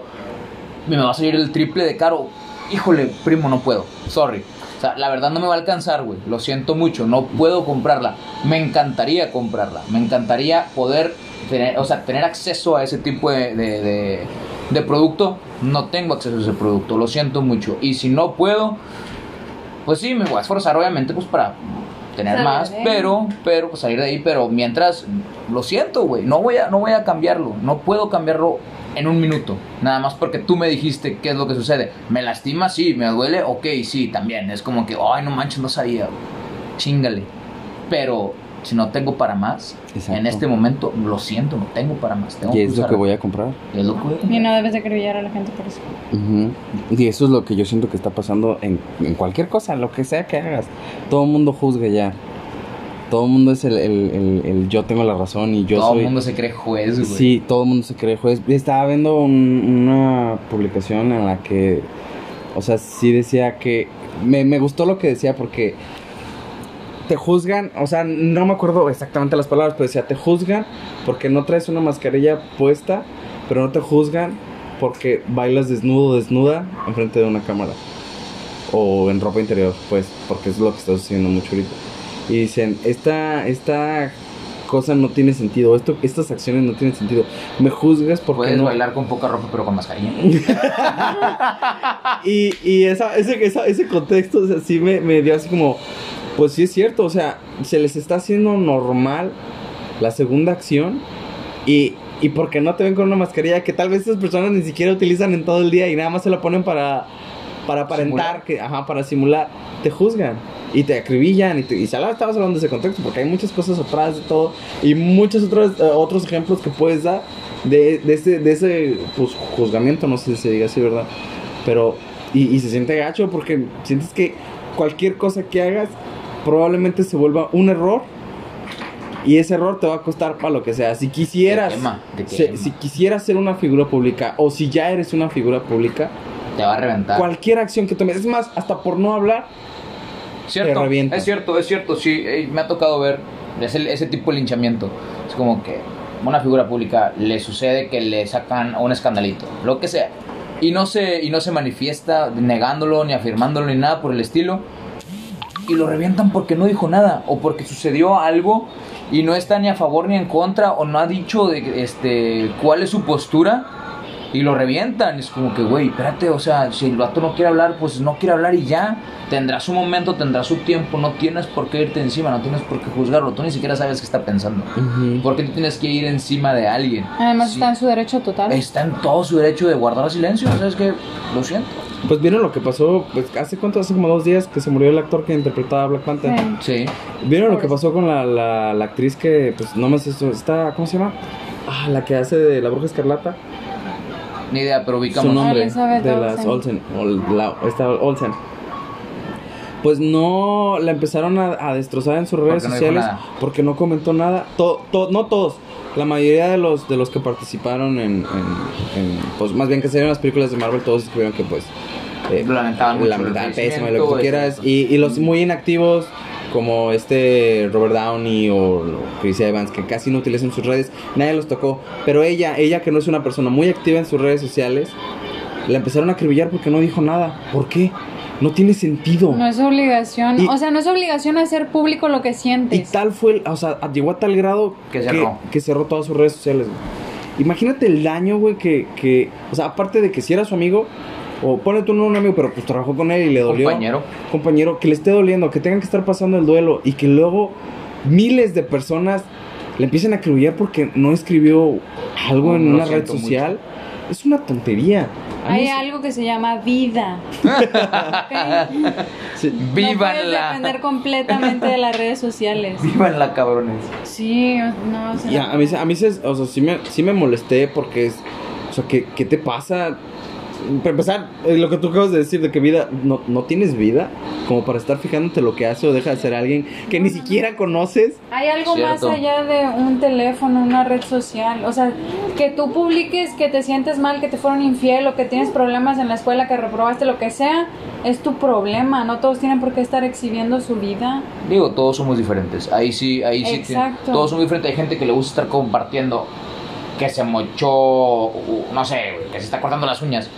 [SPEAKER 3] Y me va a salir el triple de caro. Híjole, primo, no puedo. Sorry. Sea, la verdad no me va a alcanzar, güey. Lo siento mucho. No puedo comprarla. Me encantaría comprarla. Me encantaría poder tener, o sea, tener acceso a ese tipo de, de, de- de producto. No tengo acceso a ese producto. Lo siento mucho. Y si no puedo, pues sí, me voy a esforzar, obviamente, pues para tener
[SPEAKER 1] Salir
[SPEAKER 3] más, pero, pero, pues salir de ahí, pero mientras, lo siento, güey, no voy a, no voy a cambiarlo, no puedo cambiarlo en un minuto, nada más porque tú me dijiste qué es lo que sucede, me lastima, sí, me duele, ok, sí, también, es como que, ay, no manches, no sabía, chingale, pero si no tengo para más,
[SPEAKER 2] Exacto.
[SPEAKER 3] en este momento, lo siento, no tengo para más, tengo
[SPEAKER 2] Y es lo que voy a comprar.
[SPEAKER 3] es lo que voy a
[SPEAKER 1] Y
[SPEAKER 3] comprar.
[SPEAKER 1] no debes de acribillar a la gente por eso.
[SPEAKER 2] Ujú. Y eso es lo que yo siento que está pasando en, en cualquier cosa, lo que sea que hagas. Todo el mundo juzga ya. Todo el mundo es el, el- el- el yo tengo la razón y yo
[SPEAKER 3] Todo
[SPEAKER 2] soy...
[SPEAKER 3] el mundo se cree juez, güey.
[SPEAKER 2] Sí, todo el mundo se cree juez. Estaba viendo un- una publicación en la que, o sea, sí decía que, me, me gustó lo que decía porque te juzgan, o sea, no me acuerdo exactamente las palabras, pero decía, te juzgan porque no traes una mascarilla puesta, pero no te juzgan porque bailas desnudo o desnuda enfrente de una cámara. O en ropa interior, pues, porque es lo que estás haciendo mucho ahorita. Y dicen, esta, esta cosa no tiene sentido, esto, estas acciones no tienen sentido. Me juzgas porque
[SPEAKER 3] Puedes
[SPEAKER 2] no...
[SPEAKER 3] bailar con poca ropa pero con mascarilla.
[SPEAKER 2] Y, y esa, ese, esa- ese contexto, o sea, sí me, me dio así como, pues sí es cierto, o sea, se les está haciendo normal la segunda acción y, y porque no te ven con una mascarilla que tal vez estas personas ni siquiera utilizan en todo el día y nada más se la ponen para, para aparentar,
[SPEAKER 3] Simular.
[SPEAKER 2] que, ajá, para simular, te juzgan y te acribillan y, te, y ya la- estabas hablando de ese contexto porque hay muchas cosas atrás de todo y muchos otros, eh, otros ejemplos que puedes dar de, de ese, de ese pues, juzgamiento, no sé si se diga así, ¿verdad? Pero, y, y se siente gacho porque sientes que cualquier cosa que hagas probablemente se vuelva un error y ese error te va a costar para lo que sea. Si quisieras,
[SPEAKER 3] quema,
[SPEAKER 2] se- si quisieras ser una figura pública o si ya eres una figura pública,
[SPEAKER 3] Te va a reventar.
[SPEAKER 2] cualquier acción que tomes, es más, hasta por no hablar,
[SPEAKER 3] Cierto, es cierto, es cierto, sí, eh, me ha tocado ver ese, ese tipo de linchamiento. Es como que una figura pública le sucede que le sacan un escandalito, lo que sea. Y no se, y no se manifiesta negándolo, ni afirmándolo, ni nada por el estilo. Y lo revientan porque no dijo nada, o porque sucedió algo y no está ni a favor ni en contra, o no ha dicho de, este, cuál es su postura. Y lo revientan. Es como que, güey, espérate, o sea, si el vato no quiere hablar, pues no quiere hablar y ya. Tendrá su momento, tendrá su tiempo, no tienes por qué irte encima, no tienes por qué juzgarlo. Tú ni siquiera sabes qué está pensando.
[SPEAKER 2] Ujú.
[SPEAKER 3] ¿Por qué tú tienes que ir encima de alguien?
[SPEAKER 1] Además
[SPEAKER 3] Sí,
[SPEAKER 1] está en su derecho total.
[SPEAKER 3] está en todo su derecho de guardar silencio, ¿sabes qué? Lo siento.
[SPEAKER 2] Pues vieron lo que pasó, pues hace cuánto, hace como dos días que se murió el actor que interpretaba a Black Panther.
[SPEAKER 1] Sí.
[SPEAKER 3] Sí.
[SPEAKER 2] ¿Vieron lo que pasó con la, la, la actriz que, pues, no más esto, está, ¿cómo se llama? Ah, la que hace de la bruja escarlata.
[SPEAKER 3] Ni idea, pero
[SPEAKER 2] Su
[SPEAKER 3] ubicamos.
[SPEAKER 2] nombre,
[SPEAKER 1] Elizabeth
[SPEAKER 2] de las
[SPEAKER 1] Olsen.
[SPEAKER 2] Olsen. Ol- la- esta Olsen. Pues no, la empezaron a, a destrozar en sus redes
[SPEAKER 3] Porque
[SPEAKER 2] sociales porque no comentó nada. To- to- no todos, la mayoría de los de los que participaron en, en- en, pues más bien que salieron las películas de Marvel, todos escribieron que pues eh,
[SPEAKER 3] Lo lamentaban mucho,
[SPEAKER 2] lamentaban pésimo y lo que tú quieras. Y, y los muy inactivos como este Robert Downey o Chris Evans que casi no utilizan sus redes, nadie los tocó. Pero ella, ella que no es una persona muy activa en sus redes sociales, la empezaron a acribillar porque no dijo nada. ¿Por qué? No tiene sentido.
[SPEAKER 1] No es obligación.
[SPEAKER 2] Y-
[SPEAKER 1] o sea, no es obligación hacer público lo que
[SPEAKER 2] Y
[SPEAKER 1] sientes.
[SPEAKER 2] tal fue, el- o sea, llegó a tal grado
[SPEAKER 3] Que cerró.
[SPEAKER 2] que cerró todas sus redes sociales. güey. Imagínate el daño, güey, que, que, o sea, aparte de que si era su amigo, o pone tú no un amigo, pero pues trabajó con él y le dolió.
[SPEAKER 3] Compañero.
[SPEAKER 2] Compañero, que le esté doliendo, que tengan que estar pasando el duelo y que luego miles de personas le empiecen a acribillar porque no escribió algo
[SPEAKER 3] No,
[SPEAKER 2] en una red social. Es una tontería.
[SPEAKER 1] Hay
[SPEAKER 2] se-
[SPEAKER 1] algo que se llama vida. ¿ok?
[SPEAKER 2] se-
[SPEAKER 1] No puedes
[SPEAKER 3] ¡Vívanla!
[SPEAKER 1] depender completamente de las redes sociales.
[SPEAKER 3] ¡Vívanla, cabrones!
[SPEAKER 1] Sí, no, o sea,
[SPEAKER 2] Ya, a mí, se- a mí se, o sea, sí me, sí me molesté porque es, o sea, ¿qué, qué te pasa? Para empezar, lo que tú acabas de decir de que vida, no, no tienes vida como para estar fijándote lo que hace o deja de ser alguien que ni siquiera conoces.
[SPEAKER 1] Hay algo
[SPEAKER 3] Cierto.
[SPEAKER 1] más allá de un teléfono, una red social. O sea, que tú publiques que te sientes mal, que te fueron infiel o que tienes problemas en la escuela, que reprobaste lo que sea, es tu problema. No todos tienen por qué estar exhibiendo su vida.
[SPEAKER 3] Digo, todos somos diferentes. Ahí sí, ahí sí. tiene-
[SPEAKER 1] Exacto.
[SPEAKER 3] todos somos diferentes. Hay gente que le gusta estar compartiendo que se mochó, no sé, que se está cortando las uñas.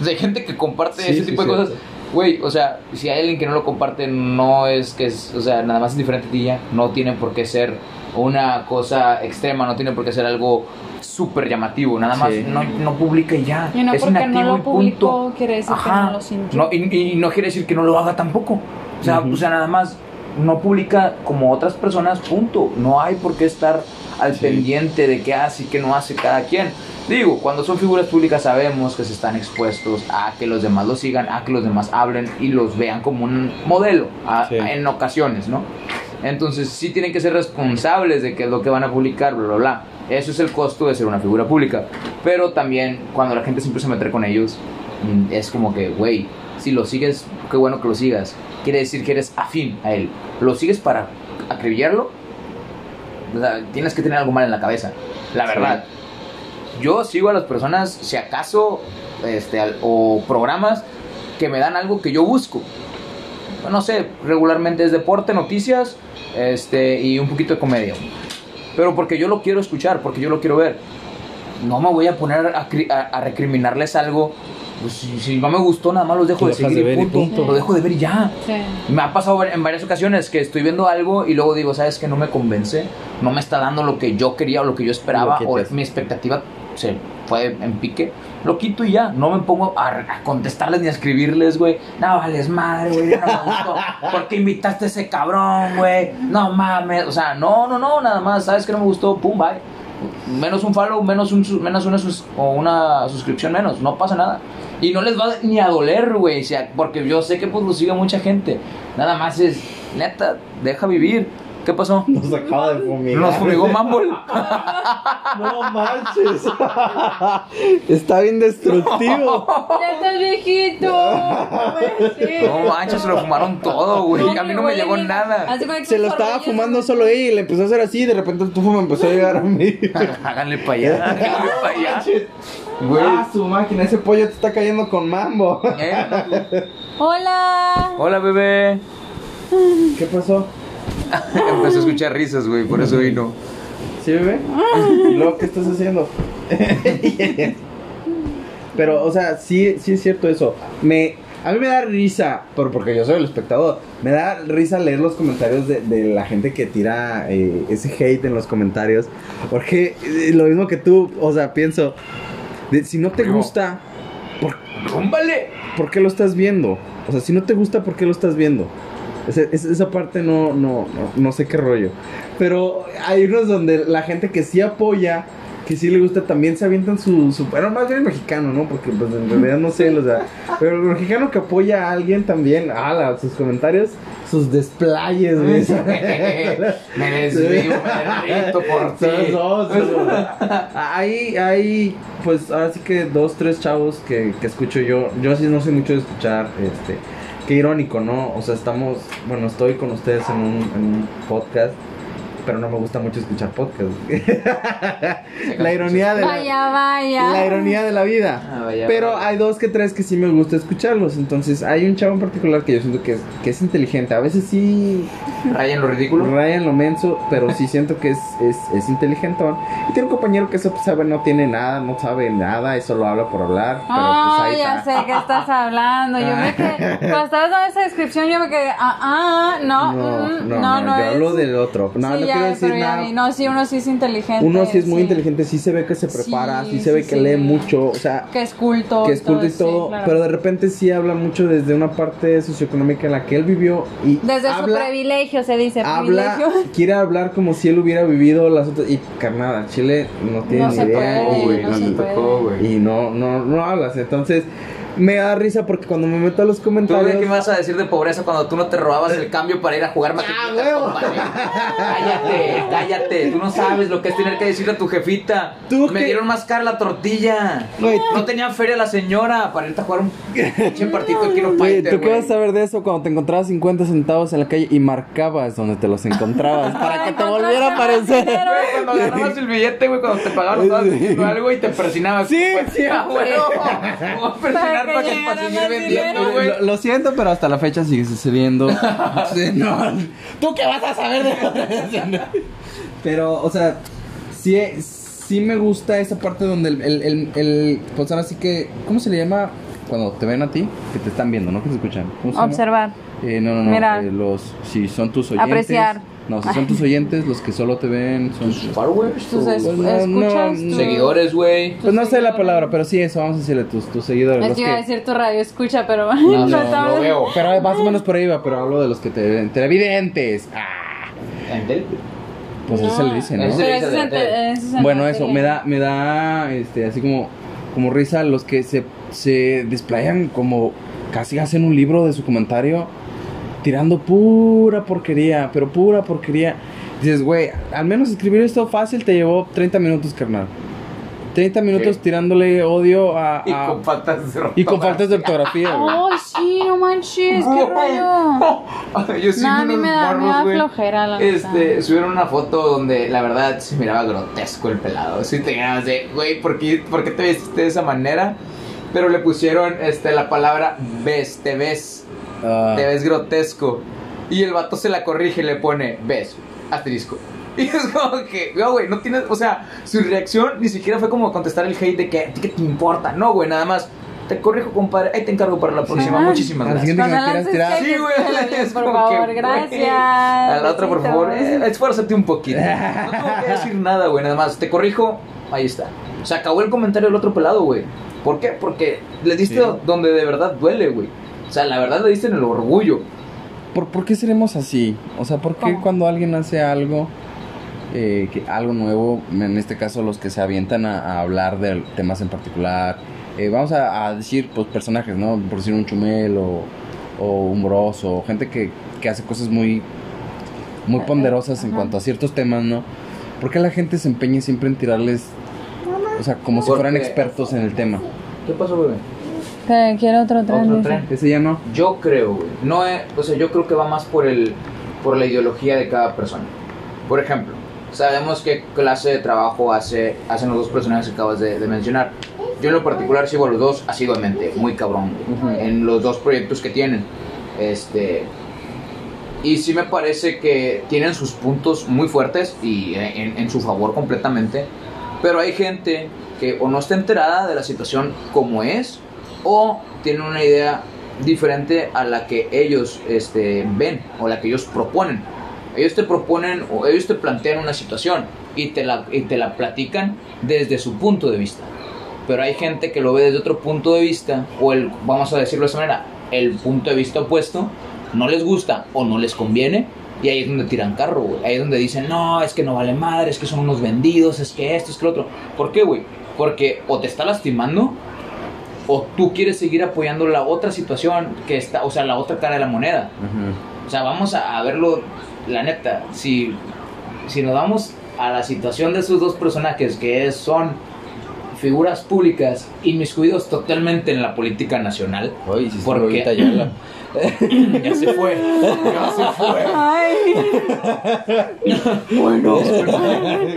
[SPEAKER 3] O sea, hay gente que comparte
[SPEAKER 2] Sí,
[SPEAKER 3] ese
[SPEAKER 2] sí,
[SPEAKER 3] tipo de
[SPEAKER 2] cierto.
[SPEAKER 3] cosas. Güey, o sea, si hay alguien que no lo comparte, no es que es, o sea, nada más es diferente a ti ya. No tiene por qué ser una cosa extrema, no tiene por qué ser algo súper llamativo. Nada más
[SPEAKER 2] Sí.
[SPEAKER 3] no, no publica y ya.
[SPEAKER 1] Y no
[SPEAKER 3] es
[SPEAKER 1] porque no lo
[SPEAKER 3] y
[SPEAKER 1] publicó,
[SPEAKER 3] punto.
[SPEAKER 1] quiere decir que
[SPEAKER 3] Ajá.
[SPEAKER 1] no lo sintió.
[SPEAKER 3] No, y, y no quiere decir que no lo haga tampoco. O sea,
[SPEAKER 2] Ujú.
[SPEAKER 3] o sea, nada más no publica como otras personas, punto. No hay por qué estar al
[SPEAKER 2] Sí.
[SPEAKER 3] pendiente de qué hace y qué no hace cada quien. Digo, cuando son figuras públicas sabemos que se están expuestos a que los demás los sigan, a que los demás hablen y los vean como un modelo a-
[SPEAKER 2] Sí.
[SPEAKER 3] en ocasiones, ¿no? Entonces sí tienen que ser responsables de qué es lo que van a publicar, bla, bla, bla. Eso es el costo de ser una figura pública. Pero también cuando la gente siempre se mete con ellos, mm, es como que, güey, si lo sigues, qué bueno que lo sigas. Quiere decir que eres afín a él. ¿Lo sigues para acribillarlo? O sea, tienes que tener algo mal en la cabeza, la
[SPEAKER 2] Sí.
[SPEAKER 3] Yo sigo a las personas, si acaso, este, al- o programas que me dan algo que yo busco. No sé, regularmente es deporte, noticias, este, y un poquito de comedia. Pero porque yo lo quiero escuchar, porque yo lo quiero ver. No me voy a poner a, a- a recriminarles algo. Pues si, si no me gustó, nada más los dejo de seguir
[SPEAKER 2] de
[SPEAKER 3] y
[SPEAKER 2] ver y
[SPEAKER 3] punto.
[SPEAKER 2] punto.
[SPEAKER 3] Lo dejo de ver y ya.
[SPEAKER 1] Sí.
[SPEAKER 3] Me ha pasado en varias ocasiones que estoy viendo algo y luego digo, ¿sabes que No me convence, no me está dando lo que yo quería o lo que yo esperaba, o mi expectativa se fue en pique. Lo quito y ya, no me pongo a, contestarles ni a escribirles, güey. No vales madre, güey, no me gustó. ¿Por qué invitaste a ese cabrón, güey? No mames, o sea, no, no, no, nada más, ¿sabes que No me gustó, pum, bye. Menos un follow, menos, un, menos una, sus- o una suscripción menos, no pasa nada. Y no les va ni a doler, güey, porque yo sé que pues lo sigue mucha gente. Nada más es, neta, deja vivir. ¿Qué pasó?
[SPEAKER 2] Nos acaba de fumigar.
[SPEAKER 3] Nos fumigó Mumble.
[SPEAKER 2] No manches. Está bien destructivo.
[SPEAKER 1] Ya estás viejito. No.
[SPEAKER 3] No manches, se lo fumaron todo, güey. A mí no me llegó nada.
[SPEAKER 2] Se lo estaba fumando solo ella y le empezó a hacer así y de repente el tufo me empezó a llegar a mí.
[SPEAKER 3] Háganle para allá, háganle para allá. Güey.
[SPEAKER 2] Ah, su máquina, ese pollo te está cayendo con mambo.
[SPEAKER 3] Eh,
[SPEAKER 1] Hola.
[SPEAKER 3] Hola, bebé.
[SPEAKER 2] ¿Qué pasó?
[SPEAKER 3] Empezó a escuchar risas, güey, por eso vino.
[SPEAKER 2] ¿Sí, bebé? ¿Y luego qué estás haciendo? Pero, o sea, sí, sí es cierto eso. Me, a mí me da risa, por, porque yo soy el espectador, me da risa leer los comentarios de, de la gente que tira eh, ese hate en los comentarios. Porque eh, lo mismo que tú, o sea, pienso, De, si no te
[SPEAKER 3] Primo.
[SPEAKER 2] gusta, ¿por, por qué lo estás viendo? O sea, si no te gusta, ¿por qué lo estás viendo? Esa, parte no, no, no, no sé qué rollo. Pero hay unos donde la gente que sí apoya, que sí le gusta, también se avientan su... su bueno, más bien el mexicano, ¿no? Porque pues en realidad no sé, o sea... Pero el mexicano que apoya a alguien también, ala, sus comentarios, sus desplayes, güey.
[SPEAKER 3] me desvío, me por ti.
[SPEAKER 2] Hay, hay, pues ahora sí que dos, tres chavos que, que escucho yo. Yo sí no sé mucho de escuchar, este. Qué irónico, ¿no? O sea, estamos, bueno, estoy con ustedes en un, en un podcast, pero no me gusta mucho escuchar podcast. la ironía de la,
[SPEAKER 1] Vaya, vaya.
[SPEAKER 2] la ironía de la vida.
[SPEAKER 3] Ah, vaya,
[SPEAKER 2] Pero
[SPEAKER 3] vaya.
[SPEAKER 2] hay dos que tres que sí me gusta escucharlos. Entonces, hay un chavo en particular que yo siento que es, que es inteligente. A veces sí
[SPEAKER 3] Raya en lo ridículo.
[SPEAKER 2] Ryan lo menso, pero sí siento que es, es, es inteligentón. Y tiene un compañero que eso pues, sabe, no tiene nada, no sabe nada, y solo habla por hablar. Pero
[SPEAKER 1] Ah,
[SPEAKER 2] pues ahí
[SPEAKER 1] ya
[SPEAKER 2] está.
[SPEAKER 1] sé qué estás hablando. Yo me quedé, cuando estabas dando esa descripción, yo me quedé, ah, ah, no,
[SPEAKER 2] No,
[SPEAKER 1] mm,
[SPEAKER 2] no,
[SPEAKER 1] no,
[SPEAKER 2] no,
[SPEAKER 1] no
[SPEAKER 2] yo
[SPEAKER 1] es.
[SPEAKER 2] hablo del otro. No,
[SPEAKER 1] sí,
[SPEAKER 2] no
[SPEAKER 1] ya,
[SPEAKER 2] quiero decir
[SPEAKER 1] pero ya
[SPEAKER 2] nada.
[SPEAKER 1] vi. No, sí, uno sí es inteligente.
[SPEAKER 2] Uno sí es muy
[SPEAKER 1] sí.
[SPEAKER 2] inteligente, sí se ve que se prepara, sí,
[SPEAKER 1] Sí,
[SPEAKER 2] se ve
[SPEAKER 1] sí,
[SPEAKER 2] que
[SPEAKER 1] sí.
[SPEAKER 2] lee mucho, o sea,
[SPEAKER 1] Que es culto.
[SPEAKER 2] que es culto y
[SPEAKER 1] sí,
[SPEAKER 2] todo,
[SPEAKER 1] claro.
[SPEAKER 2] pero de repente sí habla mucho desde una parte socioeconómica en la que él vivió y
[SPEAKER 1] Desde su privilegio se dice
[SPEAKER 2] habla,
[SPEAKER 1] privilegio.
[SPEAKER 2] quiere hablar como si él hubiera vivido las otras y carnada, Chile no tiene
[SPEAKER 1] No
[SPEAKER 2] ni
[SPEAKER 1] se
[SPEAKER 2] idea
[SPEAKER 1] puede,
[SPEAKER 2] y-
[SPEAKER 3] güey,
[SPEAKER 1] no
[SPEAKER 3] no
[SPEAKER 1] se
[SPEAKER 3] te
[SPEAKER 2] y-
[SPEAKER 1] puede.
[SPEAKER 3] tocó, güey.
[SPEAKER 2] y no, no, no hablas. Entonces, me da risa porque cuando me meto a los
[SPEAKER 3] ¿Tú
[SPEAKER 2] comentarios.
[SPEAKER 3] de qué me vas a decir de pobreza cuando tú no te robabas el cambio para ir a jugar maquinitas,
[SPEAKER 2] huevo.
[SPEAKER 3] compadre? Cállate, cállate. Tú no sabes lo que es tener que decirle a tu jefita.
[SPEAKER 2] Tú
[SPEAKER 3] me
[SPEAKER 2] qué-
[SPEAKER 3] dieron más cara la tortilla.
[SPEAKER 2] Güey,
[SPEAKER 3] No tenía feria la señora para irte a jugar un pinche partido de Kino
[SPEAKER 2] Güey, ¿tú qué vas a saber de eso cuando te encontrabas 50 centavos en la calle y marcabas donde te los encontrabas para que te volviera a aparecer?
[SPEAKER 3] Güey, cuando agarrabas el billete, güey, cuando te pagaron, algo y te persinabas.
[SPEAKER 2] Sí,
[SPEAKER 3] Pues,
[SPEAKER 2] sí,
[SPEAKER 3] ah, güey.
[SPEAKER 1] Para que
[SPEAKER 3] seguir vendiendo, güey.
[SPEAKER 2] Lo, lo siento, pero hasta la fecha sigue sucediendo. Sí, no. ¿Tú qué vas a saber de Pero, o sea, sí, sí me gusta esa parte donde el, el, el, el- pues ahora sí que, ¿cómo se le llama? Cuando te ven a ti, que te están viendo, ¿no? Que te escuchan. ¿Cómo se llama?
[SPEAKER 1] Observar.
[SPEAKER 2] Eh, no, no, no.
[SPEAKER 1] Mira.
[SPEAKER 2] eh, los, si son tus oyentes.
[SPEAKER 1] Apreciar.
[SPEAKER 2] No, si son tus oyentes, los que solo te ven son tus.
[SPEAKER 3] Followers,
[SPEAKER 1] Tus es-
[SPEAKER 2] Pues no,
[SPEAKER 1] escuchas.
[SPEAKER 2] no,
[SPEAKER 1] tus-
[SPEAKER 3] seguidores, güey.
[SPEAKER 2] Pues no sé la palabra, pero sí eso, vamos a decirle tus, tus seguidores.
[SPEAKER 1] Es que iba a decir tu radio escucha, pero
[SPEAKER 3] No, lo veo.
[SPEAKER 2] Pero más o menos por ahí va, pero hablo de los que te ven. Televidentes. Ah, pues eso se le dice, ¿no?
[SPEAKER 1] Pero eso es
[SPEAKER 3] sí,
[SPEAKER 1] en
[SPEAKER 3] sí.
[SPEAKER 1] te- eso es en
[SPEAKER 2] Bueno, eso, me da, me da, este, así como, como risa los que se, se desplayan como casi hacen un libro de su comentario tirando pura porquería, pero pura porquería. Dices, güey, al menos escribir esto fácil te llevó 30 minutos, carnal. 30 minutos tirándole odio a...
[SPEAKER 3] Y con faltas de
[SPEAKER 2] Ah. y con faltas de ortografía, güey.
[SPEAKER 1] Ay, sí, no manches, qué rollo.
[SPEAKER 3] Yo sí vi
[SPEAKER 1] a mí me da- me flojera, la.
[SPEAKER 3] Este, subieron una foto donde la verdad se miraba grotesco el pelado. Sí te ganas de, güey, ¿por qué, ¿por qué te vestiste de esa manera? Pero le pusieron este, la palabra ves, te ves,
[SPEAKER 2] Ah,
[SPEAKER 3] te ves grotesco. Y el vato se la corrige y le pone ves, asterisco. Y es como que, no, güey, no tienes, o sea, su reacción ni siquiera fue como contestar el hate de que, ¿a ti qué te importa? No, güey, nada más, te corrijo, compadre, ahí te encargo para la próxima.
[SPEAKER 1] Ah.
[SPEAKER 3] Muchísimas gracias.
[SPEAKER 2] siguiente que tirar.
[SPEAKER 3] Sí, güey, es
[SPEAKER 1] por
[SPEAKER 3] como
[SPEAKER 1] favor,
[SPEAKER 3] que,
[SPEAKER 1] gracias.
[SPEAKER 3] güey, A la otra, por favor, eh, esfuérzate un poquito. No tengo que decir nada, güey, nada más. Te corrijo, ahí está. Se acabó el comentario del otro pelado, güey. ¿Por qué? Porque le diste
[SPEAKER 2] Sí.
[SPEAKER 3] donde de verdad duele, güey. O sea, la verdad le diste en el orgullo.
[SPEAKER 2] ¿Por, por qué seremos así? O sea, ¿por qué
[SPEAKER 1] ¿Cómo?
[SPEAKER 2] cuando alguien hace algo, eh, que, algo nuevo, en este caso los que se avientan a, a hablar de temas en particular, eh, vamos a, a decir, pues personajes, ¿no? Por decir un chumel o, o un broso, o gente que, que hace cosas muy, muy
[SPEAKER 1] Eh,
[SPEAKER 2] ponderosas en
[SPEAKER 1] ajá.
[SPEAKER 2] cuanto a ciertos temas, ¿no? ¿Por qué la gente se empeña siempre en tirarles, o sea, como si fueran expertos en el tema?
[SPEAKER 3] ¿Qué pasó, bebé?
[SPEAKER 1] Que quiere otro tren.
[SPEAKER 3] Otro
[SPEAKER 1] dice.
[SPEAKER 3] tren.
[SPEAKER 2] Ese ya no.
[SPEAKER 3] Yo creo, güey. No es, o sea, yo creo que va más por el por la ideología de cada persona. Por ejemplo, sabemos qué clase de trabajo hace, hacen los dos personajes que acabas de, de mencionar. Yo en lo particular sigo a los dos asiduamente, muy cabrón, güey,
[SPEAKER 2] Ujú.
[SPEAKER 3] en los dos proyectos que tienen. Este y sí me parece que tienen sus puntos muy fuertes y en, en su favor completamente. Pero hay gente que o no está enterada de la situación como es o tiene una idea diferente a la que ellos este, ven o la que ellos proponen. Ellos te proponen o ellos te plantean una situación y te la, y te la platican desde su punto de vista. Pero hay gente que lo ve desde otro punto de vista, o el, vamos a decirlo de esa manera, el punto de vista opuesto, no les gusta o no les conviene, y ahí es donde tiran carro. Ahí es donde dicen, no, es que no vale madre, es que son unos vendidos, es que esto, es que lo otro. ¿Por qué, güey? Porque o te está lastimando, o tú quieres seguir apoyando la otra situación que está, o sea, la otra cara de la moneda. O sea, vamos a, a verlo, la neta, si, si nos vamos a la situación de esos dos personajes que es- son figuras públicas inmiscuidos totalmente en la política nacional.
[SPEAKER 2] Oye, si
[SPEAKER 3] ¿Por
[SPEAKER 2] ahorita
[SPEAKER 3] qué?
[SPEAKER 2] ya la-
[SPEAKER 3] Ya se fue, ya se fue.
[SPEAKER 1] Ay,
[SPEAKER 3] Bueno,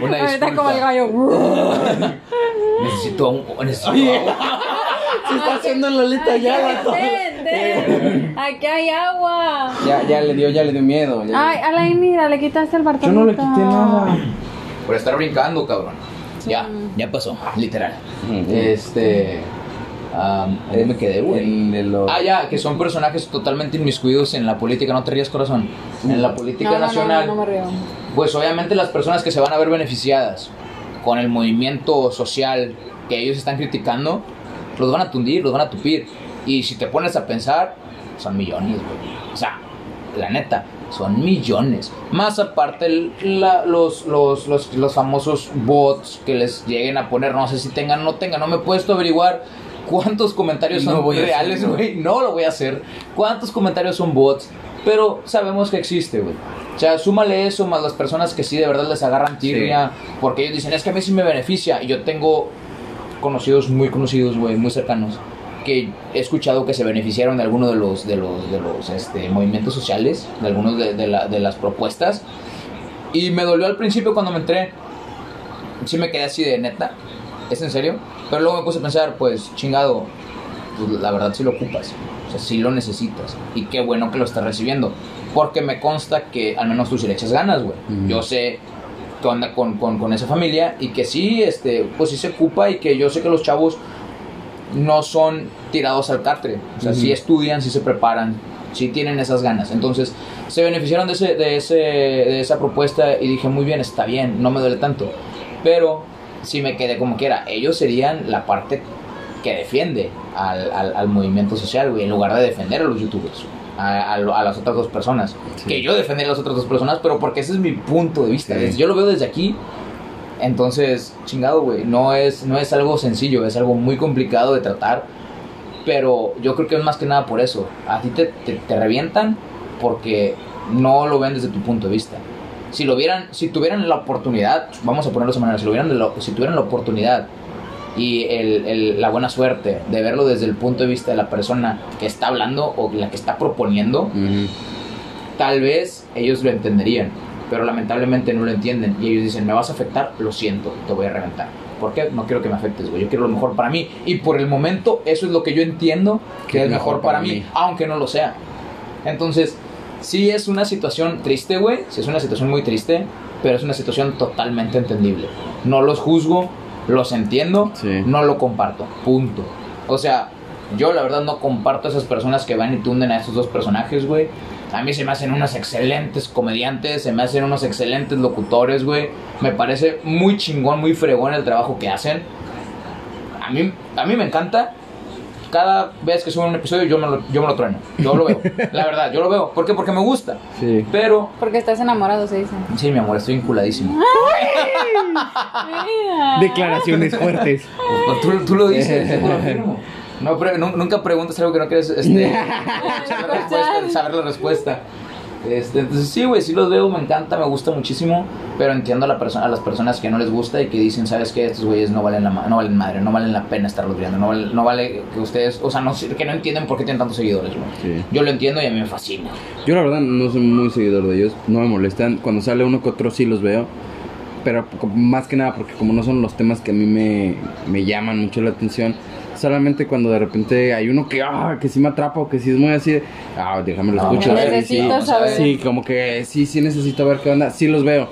[SPEAKER 3] una
[SPEAKER 1] ahorita como el
[SPEAKER 3] disculpa.
[SPEAKER 1] gallo.
[SPEAKER 3] Necesito un, necesito agua.
[SPEAKER 2] Se está haciendo Lolita ya
[SPEAKER 1] Ten, ten. Aquí hay agua.
[SPEAKER 2] Ya, ya le dio, ya le dio miedo. ya-
[SPEAKER 1] Ay, Alain, mira, le quitaste el
[SPEAKER 2] Yo no le quité nada.
[SPEAKER 3] Por estar brincando, cabrón. Ya, ya pasó, literal. Este. am, ahí me quedé, güey.
[SPEAKER 2] El
[SPEAKER 3] Ah, ya, que son personajes totalmente inmiscuidos en la política, no te rías corazón, en la política
[SPEAKER 1] No, no, no,
[SPEAKER 3] nacional.
[SPEAKER 1] no, no me río.
[SPEAKER 3] Pues obviamente las personas que se van a ver beneficiadas con el movimiento social que ellos están criticando, los van a tundir, los van a tupir. Y si te pones a pensar, son millones, güey. O sea, la neta, son millones. Más aparte el- la- los, los, los, los famosos bots que les lleguen a poner, no sé si tengan o no tengan, no me he puesto a averiguar cuántos comentarios
[SPEAKER 2] No
[SPEAKER 3] son
[SPEAKER 2] voy
[SPEAKER 3] reales, güey. No lo voy a hacer. ¿Cuántos comentarios son bots? Pero sabemos que existe, güey. O sea, súmale eso más las personas que sí de verdad les agarran tirria. Porque ellos dicen, es que a mí sí me beneficia. Y yo tengo conocidos, muy conocidos, güey, muy cercanos. Que he escuchado que se beneficiaron de alguno de los, de los, de los este, movimientos sociales, de algunos de, de la- de las propuestas. Y me dolió al principio cuando me entré. Sí me quedé así de neta. ¿Es en serio? Pero luego me puse a pensar, pues, chingado, pues, la verdad sí lo ocupas. O sea, sí lo necesitas. Y qué bueno que lo estás recibiendo. Porque me consta que al menos tú sí le echas ganas, güey. Yo sé que onda con, con, con esa familia y que sí, este, pues sí se ocupa y que yo sé que los chavos no son tirados al catre. O sea, sí
[SPEAKER 2] Ujú.
[SPEAKER 3] estudian, sí se preparan, sí tienen esas ganas. Entonces, se beneficiaron de, ese, de, ese, de esa propuesta y dije, muy bien, está bien, no me duele tanto. Pero sí me quedé como quiera. Ellos serían la parte que defiende al, al, al movimiento social, güey, en lugar de defender a los youtubers. A, a las otras dos personas.
[SPEAKER 2] Sí.
[SPEAKER 3] Que yo defender a las otras dos personas, pero porque ese es mi punto de vista.
[SPEAKER 2] Sí.
[SPEAKER 3] Yo lo veo desde aquí. Entonces, chingado, güey. No es, no es algo sencillo, es algo muy complicado de tratar. Pero yo creo que es más que nada por eso. A ti te, te, te revientan porque no lo ven desde tu punto de vista. Si lo vieran, si tuvieran la oportunidad, vamos a ponerlo de esa manera, si, lo vieran de lo- si tuvieran la oportunidad y el, el- la buena suerte de verlo desde el punto de vista de la persona que está hablando o la que está proponiendo,
[SPEAKER 2] Ujú.
[SPEAKER 3] tal vez ellos lo entenderían, pero lamentablemente no lo entienden y ellos dicen, me vas a afectar, lo siento, te voy a reventar. ¿Por qué? No quiero que me afectes, güey. Yo quiero lo mejor para mí. Y por el momento, eso es lo que yo entiendo que es mejor para mí, aunque no lo sea. Entonces, sí es una situación triste, güey. Sí es una situación muy triste, pero es una situación totalmente entendible. No los juzgo, los entiendo,
[SPEAKER 2] Sí.
[SPEAKER 3] no lo comparto. Punto. O sea, yo la verdad no comparto a esas personas que van y tunden a esos dos personajes, güey. A mí se me hacen unos excelentes comediantes, se me hacen unos excelentes locutores, güey. Me parece muy chingón, muy fregón el trabajo que hacen. A mí, a mí me encanta. Cada vez que suben un episodio yo me, lo, yo me lo trueno. Yo lo veo. La verdad, yo lo veo. ¿Por qué? Porque me gusta.
[SPEAKER 2] Sí.
[SPEAKER 3] Pero,
[SPEAKER 1] Porque estás enamorado, se dice.
[SPEAKER 3] sí, mi amor, estoy vinculadísimo.
[SPEAKER 1] Mira.
[SPEAKER 2] Declaraciones fuertes.
[SPEAKER 3] Pues tú, tú lo dices, lo afirmo. No, nunca preguntes algo que no quieres este, saber, la respuesta, saber la respuesta. Este, entonces sí, güey, sí los veo, me encanta, me gusta muchísimo, pero entiendo a, la persona, a las personas que no les gusta y que dicen, ¿sabes qué? Estos güeyes no valen la ma- no valen madre, no valen la pena estarlos viendo, no vale, no vale que ustedes, o sea, no, que no entienden por qué tienen tantos seguidores, güey.
[SPEAKER 2] Sí.
[SPEAKER 3] Yo lo entiendo y a mí me fascina.
[SPEAKER 2] Yo la verdad no soy muy seguidor de ellos, no me molestan. Cuando sale uno que otro sí los veo, pero más que nada porque como no son los temas que a mí me, me llaman mucho la atención, solamente cuando de repente hay uno que, ah, que sí me atrapa o que sí es muy así, de, ah, déjame lo
[SPEAKER 3] No,
[SPEAKER 2] escucho.
[SPEAKER 3] a ver,
[SPEAKER 1] Necesito
[SPEAKER 2] sí,
[SPEAKER 1] saber.
[SPEAKER 2] Sí, como que sí, sí necesito ver qué onda, sí los veo.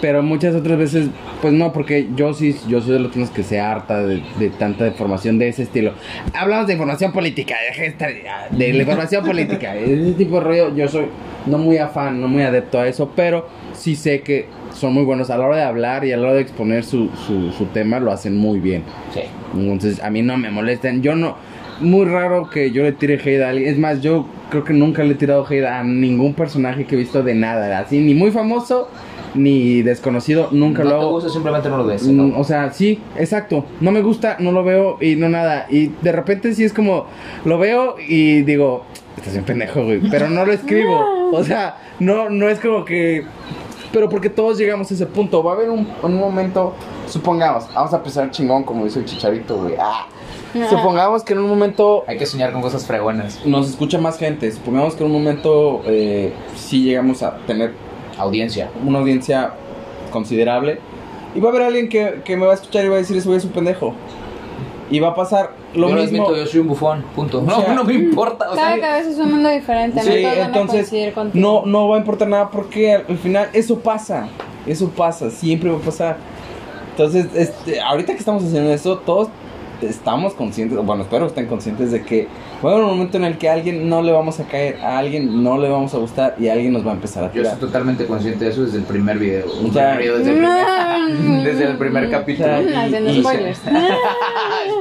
[SPEAKER 2] Pero muchas otras veces, pues no, porque yo sí, yo soy de los que se harta de, de tanta información de ese estilo. Hablamos de información política, de de la información política, ese tipo de rollo, yo soy no muy afán, no muy adepto a eso, pero sí sé que son muy buenos a la hora de hablar y a la hora de exponer su, su, su tema, lo hacen muy bien.
[SPEAKER 3] Sí.
[SPEAKER 2] Entonces, a mí no me molestan. Yo no. Muy raro que yo le tire hate a alguien. Es más, yo creo que nunca le he tirado hate a ningún personaje que he visto de nada. Así, ni muy famoso, ni desconocido. Nunca
[SPEAKER 3] no
[SPEAKER 2] lo
[SPEAKER 3] te
[SPEAKER 2] hago.
[SPEAKER 3] gusta, simplemente no lo ves.
[SPEAKER 2] Mm,
[SPEAKER 3] ¿no?
[SPEAKER 2] O sea, sí, exacto. No me gusta, no lo veo y no nada. Y de repente sí es como, lo veo y digo, estás bien pendejo, güey. Pero no lo escribo. O sea, no, no es como que... Pero porque todos llegamos a ese punto. Va a haber un, un momento, supongamos, vamos a empezar chingón, como dice el chicharito, güey. Ah. Supongamos que en un momento
[SPEAKER 3] Hay que soñar con cosas fregonas.
[SPEAKER 2] nos escucha más gente. Supongamos que en un momento eh, sí llegamos a tener
[SPEAKER 3] Audiencia.
[SPEAKER 2] una audiencia considerable. Y va a haber alguien que, que me va a escuchar y va a decir, ese güey es un pendejo. Y va a pasar lo
[SPEAKER 3] yo lo
[SPEAKER 2] mismo.
[SPEAKER 3] admito, yo soy un bufón. Punto.
[SPEAKER 2] O
[SPEAKER 3] No,
[SPEAKER 2] sea,
[SPEAKER 3] no me importa. O
[SPEAKER 1] Cada
[SPEAKER 3] sea,
[SPEAKER 1] cabeza es un mundo diferente,
[SPEAKER 2] Sí,
[SPEAKER 1] no todos van a
[SPEAKER 2] entonces no, no va a importar nada porque al, al final eso pasa. Eso pasa, siempre va a pasar. Entonces, este, ahorita que estamos haciendo eso, todos estamos conscientes, bueno, espero que estén conscientes de que va a haber un momento en el que a alguien no le vamos a caer, a alguien no le vamos a gustar y alguien nos va a empezar a
[SPEAKER 3] yo
[SPEAKER 2] tirar.
[SPEAKER 3] estoy totalmente consciente de eso desde el primer video.
[SPEAKER 2] O sea,
[SPEAKER 3] Desde el primer, desde el primer capítulo.
[SPEAKER 2] O sea,
[SPEAKER 1] Haciendo
[SPEAKER 2] y-
[SPEAKER 1] spoilers.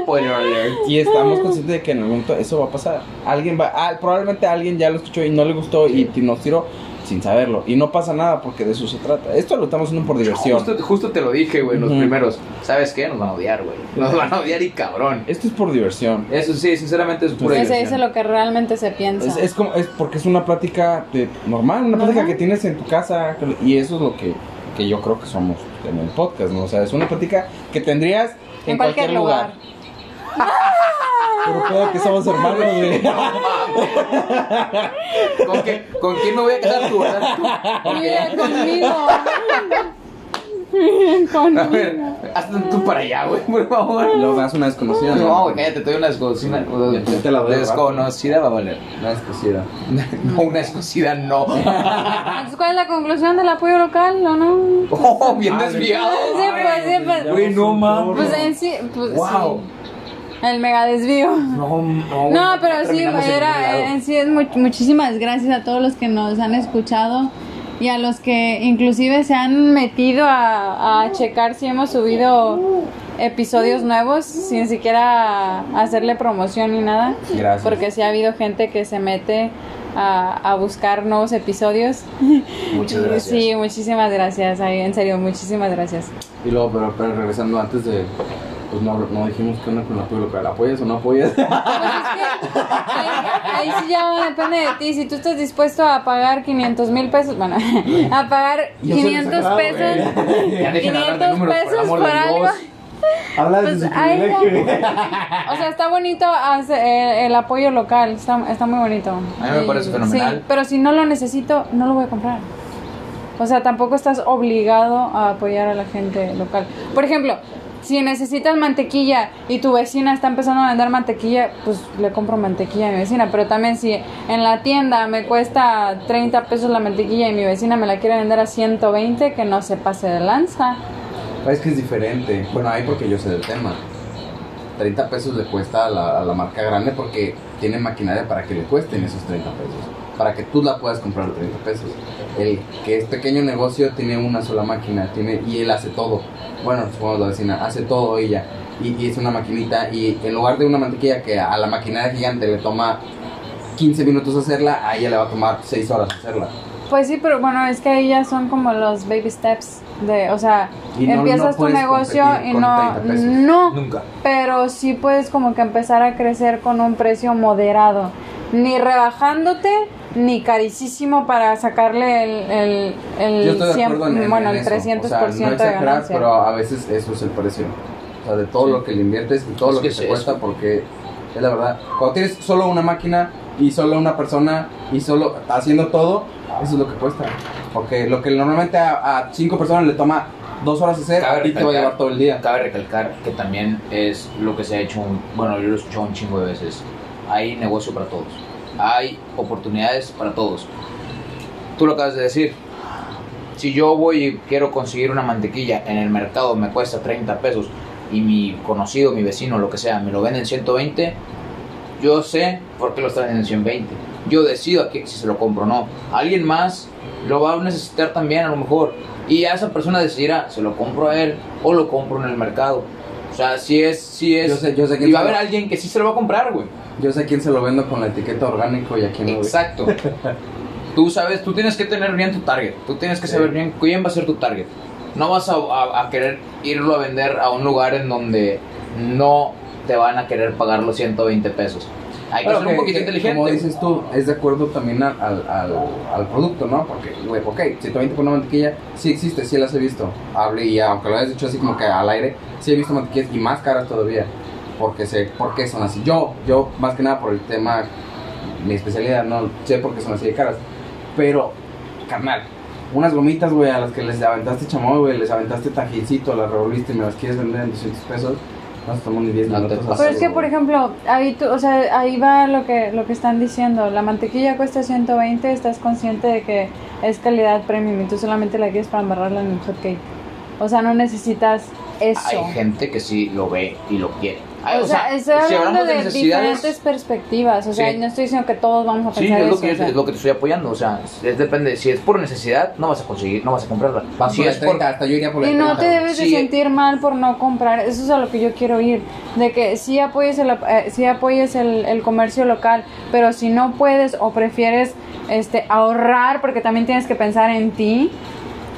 [SPEAKER 3] Spoiler alert.
[SPEAKER 2] Y estamos conscientes de que en algún momento eso va a pasar. Alguien va, ah, probablemente alguien ya lo escuchó y no le gustó y nos tiró sin saberlo. Y no pasa nada porque de eso se trata. Esto lo estamos haciendo por diversión.
[SPEAKER 3] Justo, justo te lo dije, güey, los primeros. ¿Sabes qué? Nos van a odiar, güey. Nos van a odiar y cabrón.
[SPEAKER 2] Esto es por diversión.
[SPEAKER 3] Eso sí, sinceramente es pura
[SPEAKER 1] Que se
[SPEAKER 3] diversión.
[SPEAKER 1] dice lo que realmente se piensa.
[SPEAKER 2] Es, es como, es porque es una plática de- normal, una plática que tienes en tu casa. Y eso es lo que, que yo creo que somos en el podcast, ¿no? O sea, es una plática que tendrías en,
[SPEAKER 1] en cualquier lugar.
[SPEAKER 2] Pero puedo que somos hermanos, güey.
[SPEAKER 3] ¿Con, qué, ¿Con quién me voy a casar tú,
[SPEAKER 1] Mira,
[SPEAKER 3] qué?
[SPEAKER 1] conmigo.
[SPEAKER 3] A
[SPEAKER 1] conmigo.
[SPEAKER 3] ver, hazte tú para allá, güey, por favor.
[SPEAKER 2] Luego me das una desconocida.
[SPEAKER 3] No, güey, cállate, te doy una desconocida.
[SPEAKER 2] Te la doy,
[SPEAKER 3] Desconocida va a valer.
[SPEAKER 2] Una desconocida.
[SPEAKER 3] No, una desconocida no.
[SPEAKER 1] Entonces, ¿cuál es la conclusión del apoyo local o no?
[SPEAKER 3] Oh, bien desviado.
[SPEAKER 1] Sí, pues, sí, pues.
[SPEAKER 3] Güey, no mames.
[SPEAKER 1] Pues en sí, pues
[SPEAKER 3] Wow.
[SPEAKER 1] sí. El mega desvío.
[SPEAKER 3] No, no.
[SPEAKER 1] No, pero sí, era, en sí es mu- muchísimas gracias a todos los que nos han escuchado y a los que inclusive se han metido a, a checar si hemos subido episodios nuevos sin siquiera hacerle promoción ni nada.
[SPEAKER 2] Gracias.
[SPEAKER 1] Porque sí ha habido gente que se mete a, a buscar nuevos episodios.
[SPEAKER 3] Muchas gracias.
[SPEAKER 1] Sí, muchísimas gracias. En serio, muchísimas gracias.
[SPEAKER 2] Y luego, pero, pero regresando antes de. Pues no, no dijimos que onda con el apoyo local. ¿Apoyas o no apoyas?
[SPEAKER 1] Pues es que ahí, ahí sí ya depende de ti. Si tú estás dispuesto a pagar 500 mil pesos, bueno, a pagar
[SPEAKER 2] Yo soy
[SPEAKER 1] 500
[SPEAKER 2] exagerado,
[SPEAKER 1] pesos.
[SPEAKER 3] Ya dejen hablar de
[SPEAKER 1] 500
[SPEAKER 3] números, por
[SPEAKER 1] pesos por
[SPEAKER 3] de
[SPEAKER 1] algo.
[SPEAKER 3] Dios.
[SPEAKER 2] Habla
[SPEAKER 1] Pues ahí. O sea, está bonito hacer, eh, el apoyo local, está, está muy bonito.
[SPEAKER 3] A mí me
[SPEAKER 1] Y-
[SPEAKER 3] parece fenomenal.
[SPEAKER 1] Sí, pero si no lo necesito, no lo voy a comprar. O sea, tampoco estás obligado a apoyar a la gente local. Por ejemplo, si necesitas mantequilla y tu vecina está empezando a vender mantequilla, pues le compro mantequilla a mi vecina. Pero también si en la tienda me cuesta 30 pesos la mantequilla y mi vecina me la quiere vender a 120, que no se pase de lanza.
[SPEAKER 2] Es que es diferente. Bueno, ahí porque yo sé del tema. 30 pesos le cuesta a la, a la marca grande porque tiene maquinaria para que le cuesten esos 30 pesos. Para que tú la puedas comprar a 30 pesos. El que es pequeño negocio tiene una sola máquina tiene y él hace todo. Bueno, supongamos la vecina, hace todo ella. Y, y es una maquinita. Y en lugar de una mantequilla que a la maquinaria gigante le toma 15 minutos hacerla, a ella le va a tomar 6 horas hacerla.
[SPEAKER 1] Pues sí, pero bueno, es que ahí ya son como los baby steps de, o sea,
[SPEAKER 2] Y no-
[SPEAKER 1] empiezas
[SPEAKER 2] no
[SPEAKER 1] tu negocio y no
[SPEAKER 2] 30 pesos.
[SPEAKER 1] no,
[SPEAKER 3] Nunca.
[SPEAKER 1] pero sí puedes como que empezar a crecer con un precio moderado, ni rebajándote ni carísimo para sacarle el el, el
[SPEAKER 2] Yo estoy de
[SPEAKER 1] 100
[SPEAKER 2] acuerdo en, en-
[SPEAKER 1] bueno,
[SPEAKER 2] en
[SPEAKER 1] el
[SPEAKER 2] eso.
[SPEAKER 1] 300%
[SPEAKER 2] o sea, no
[SPEAKER 1] de ganancia.
[SPEAKER 2] pero a veces eso es el precio. O sea, de todo
[SPEAKER 3] Sí.
[SPEAKER 2] lo que le inviertes y todo
[SPEAKER 3] Es
[SPEAKER 2] lo que,
[SPEAKER 3] que
[SPEAKER 2] te
[SPEAKER 3] es
[SPEAKER 2] cuesta,
[SPEAKER 3] eso.
[SPEAKER 2] porque es la verdad. Cuando tienes solo una máquina y solo una persona y solo haciendo todo, eso es lo que cuesta. Porque lo que normalmente a, a cinco personas le toma dos horas hacer,
[SPEAKER 3] Cabe
[SPEAKER 2] a ti te va a llevar todo el día.
[SPEAKER 3] Cabe recalcar que también es lo que se ha hecho, un- bueno, yo lo he escuchado un chingo de veces. Hay negocio para todos. Hay oportunidades para todos. Tú lo acabas de decir. Si yo voy y quiero conseguir una mantequilla en el mercado, me cuesta 30 pesos y mi conocido, mi vecino, lo que sea, me lo vende en 120, yo sé por qué lo están en 120. Yo decido aquí si se lo compro o no. Alguien más lo va a necesitar también a lo mejor. Y ya esa persona decidirá, se lo compro a él o lo compro en el mercado. Sea, si es, si es.
[SPEAKER 2] Yo sé- yo sé quién
[SPEAKER 3] y va a haber
[SPEAKER 2] lo-
[SPEAKER 3] alguien que sí se lo va a comprar, güey.
[SPEAKER 2] Yo sé quién se lo vendo con la etiqueta orgánico y a quién no.
[SPEAKER 3] Exacto. tú sabes, tú tienes que tener bien tu target. Tú tienes que saber
[SPEAKER 2] Sí.
[SPEAKER 3] bien quién va a ser tu target. No vas a, a- a querer irlo a vender a un lugar en donde no te van a querer pagar los 120 pesos. Hay que ser un poquito inteligente.
[SPEAKER 2] Como dices tú, es de acuerdo también al, al, al, al producto, ¿no? Porque, güey, ok, 120 por una mantequilla, sí existe, sí las he visto. Hable y aunque lo hayas dicho así como que al aire, sí he visto mantequillas y más caras todavía. Porque sé por qué son así. Yo, yo, más que nada por el tema, mi especialidad, no sé por qué son así de caras. Pero, carnal, unas gomitas, güey, a las que les aventaste chamoy, güey, les aventaste tajincito, las revolviste y me las quieres vender en 200 pesos, ni 10
[SPEAKER 3] No te
[SPEAKER 2] minutos.
[SPEAKER 1] Pero es que, por ejemplo, ahí tú, o sea, ahí va lo que lo que están diciendo. La mantequilla cuesta 120, estás consciente de que es calidad premium y tú solamente la quieres para embarrarla en el hot cake. O sea, no necesitas eso.
[SPEAKER 3] Hay gente que sí lo ve y lo quiere. Ay,
[SPEAKER 1] O sea, estoy
[SPEAKER 3] si
[SPEAKER 1] hablando
[SPEAKER 3] hablamos
[SPEAKER 1] de,
[SPEAKER 3] necesidades,
[SPEAKER 1] diferentes perspectivas. O sea,
[SPEAKER 3] Sí.
[SPEAKER 1] no estoy diciendo que todos vamos a
[SPEAKER 3] Sí,
[SPEAKER 1] pensar
[SPEAKER 3] es lo,
[SPEAKER 1] eso.
[SPEAKER 3] que,
[SPEAKER 1] o sea.
[SPEAKER 3] es lo que te estoy apoyando. O sea, es, depende. Si es por necesidad, no vas a conseguir, no vas a comprarla.
[SPEAKER 2] Vas
[SPEAKER 3] si
[SPEAKER 2] por
[SPEAKER 3] es
[SPEAKER 2] el
[SPEAKER 3] por
[SPEAKER 2] 30, hasta yo iría por
[SPEAKER 1] Y no
[SPEAKER 2] 30,
[SPEAKER 1] te debes de
[SPEAKER 3] Sí.
[SPEAKER 1] sentir mal por no comprar. Eso es a lo que yo quiero ir. De que sí apoyes el, eh, sí apoyes el, el comercio local, pero si no puedes o prefieres este, ahorrar, porque también tienes que pensar en ti,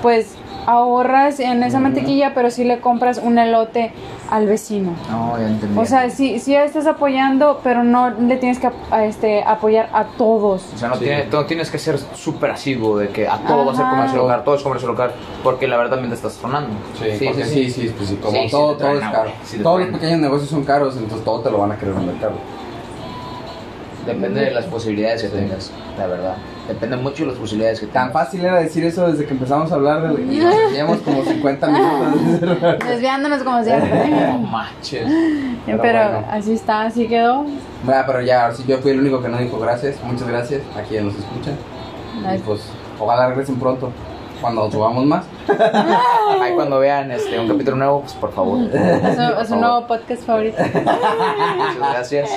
[SPEAKER 1] pues ahorras en esa mantequilla, pero sí le compras un elote al vecino.
[SPEAKER 3] No, ya entendí.
[SPEAKER 1] O sea, sí, sí estás apoyando, pero no le tienes que ap- a este, apoyar a todos.
[SPEAKER 3] O sea, no,
[SPEAKER 2] Sí.
[SPEAKER 3] tiene- no tienes que ser súper asiduo de que a todo va a ser
[SPEAKER 1] Ajá.
[SPEAKER 3] comercio local, todo es comercio local, porque la verdad también te estás tronando.
[SPEAKER 2] Sí, porque sí, sí, pues sí, como
[SPEAKER 3] Sí, sí
[SPEAKER 2] todo,
[SPEAKER 3] te
[SPEAKER 2] todo es caro. Todos los pequeños negocios son caros, entonces todo te lo van a querer vender caro.
[SPEAKER 3] Depende de las posibilidades que tengas, la verdad. Depende mucho de las posibilidades que tengas.
[SPEAKER 2] Tan fácil era decir eso desde que empezamos a hablar de y nos llevamos como 50 minutos.
[SPEAKER 1] Desviándonos como siempre.
[SPEAKER 3] No manches.
[SPEAKER 2] Pero
[SPEAKER 1] Pero,
[SPEAKER 2] bueno.
[SPEAKER 1] así está, así quedó.
[SPEAKER 2] Bueno, pero ya, ahora sí, yo fui el único que no dijo gracias. Muchas gracias a quien nos escucha. Y pues, ojalá regresen pronto, cuando subamos más.
[SPEAKER 3] Ahí cuando vean este, un capítulo nuevo, pues por favor.
[SPEAKER 1] Es
[SPEAKER 3] favor.
[SPEAKER 1] nuevo podcast favorito.
[SPEAKER 3] Muchas gracias.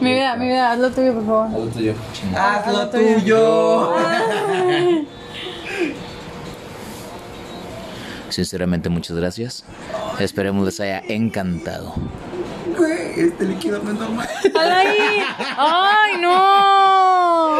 [SPEAKER 1] mi vida, mi vida, haz lo tuyo, por favor.
[SPEAKER 2] Haz lo tuyo.
[SPEAKER 1] Haz lo tuyo.
[SPEAKER 3] Sinceramente, muchas gracias. Esperemos les haya encantado.
[SPEAKER 2] Güey, este líquido no es normal.
[SPEAKER 1] ¡Ay! ¡Ay, no!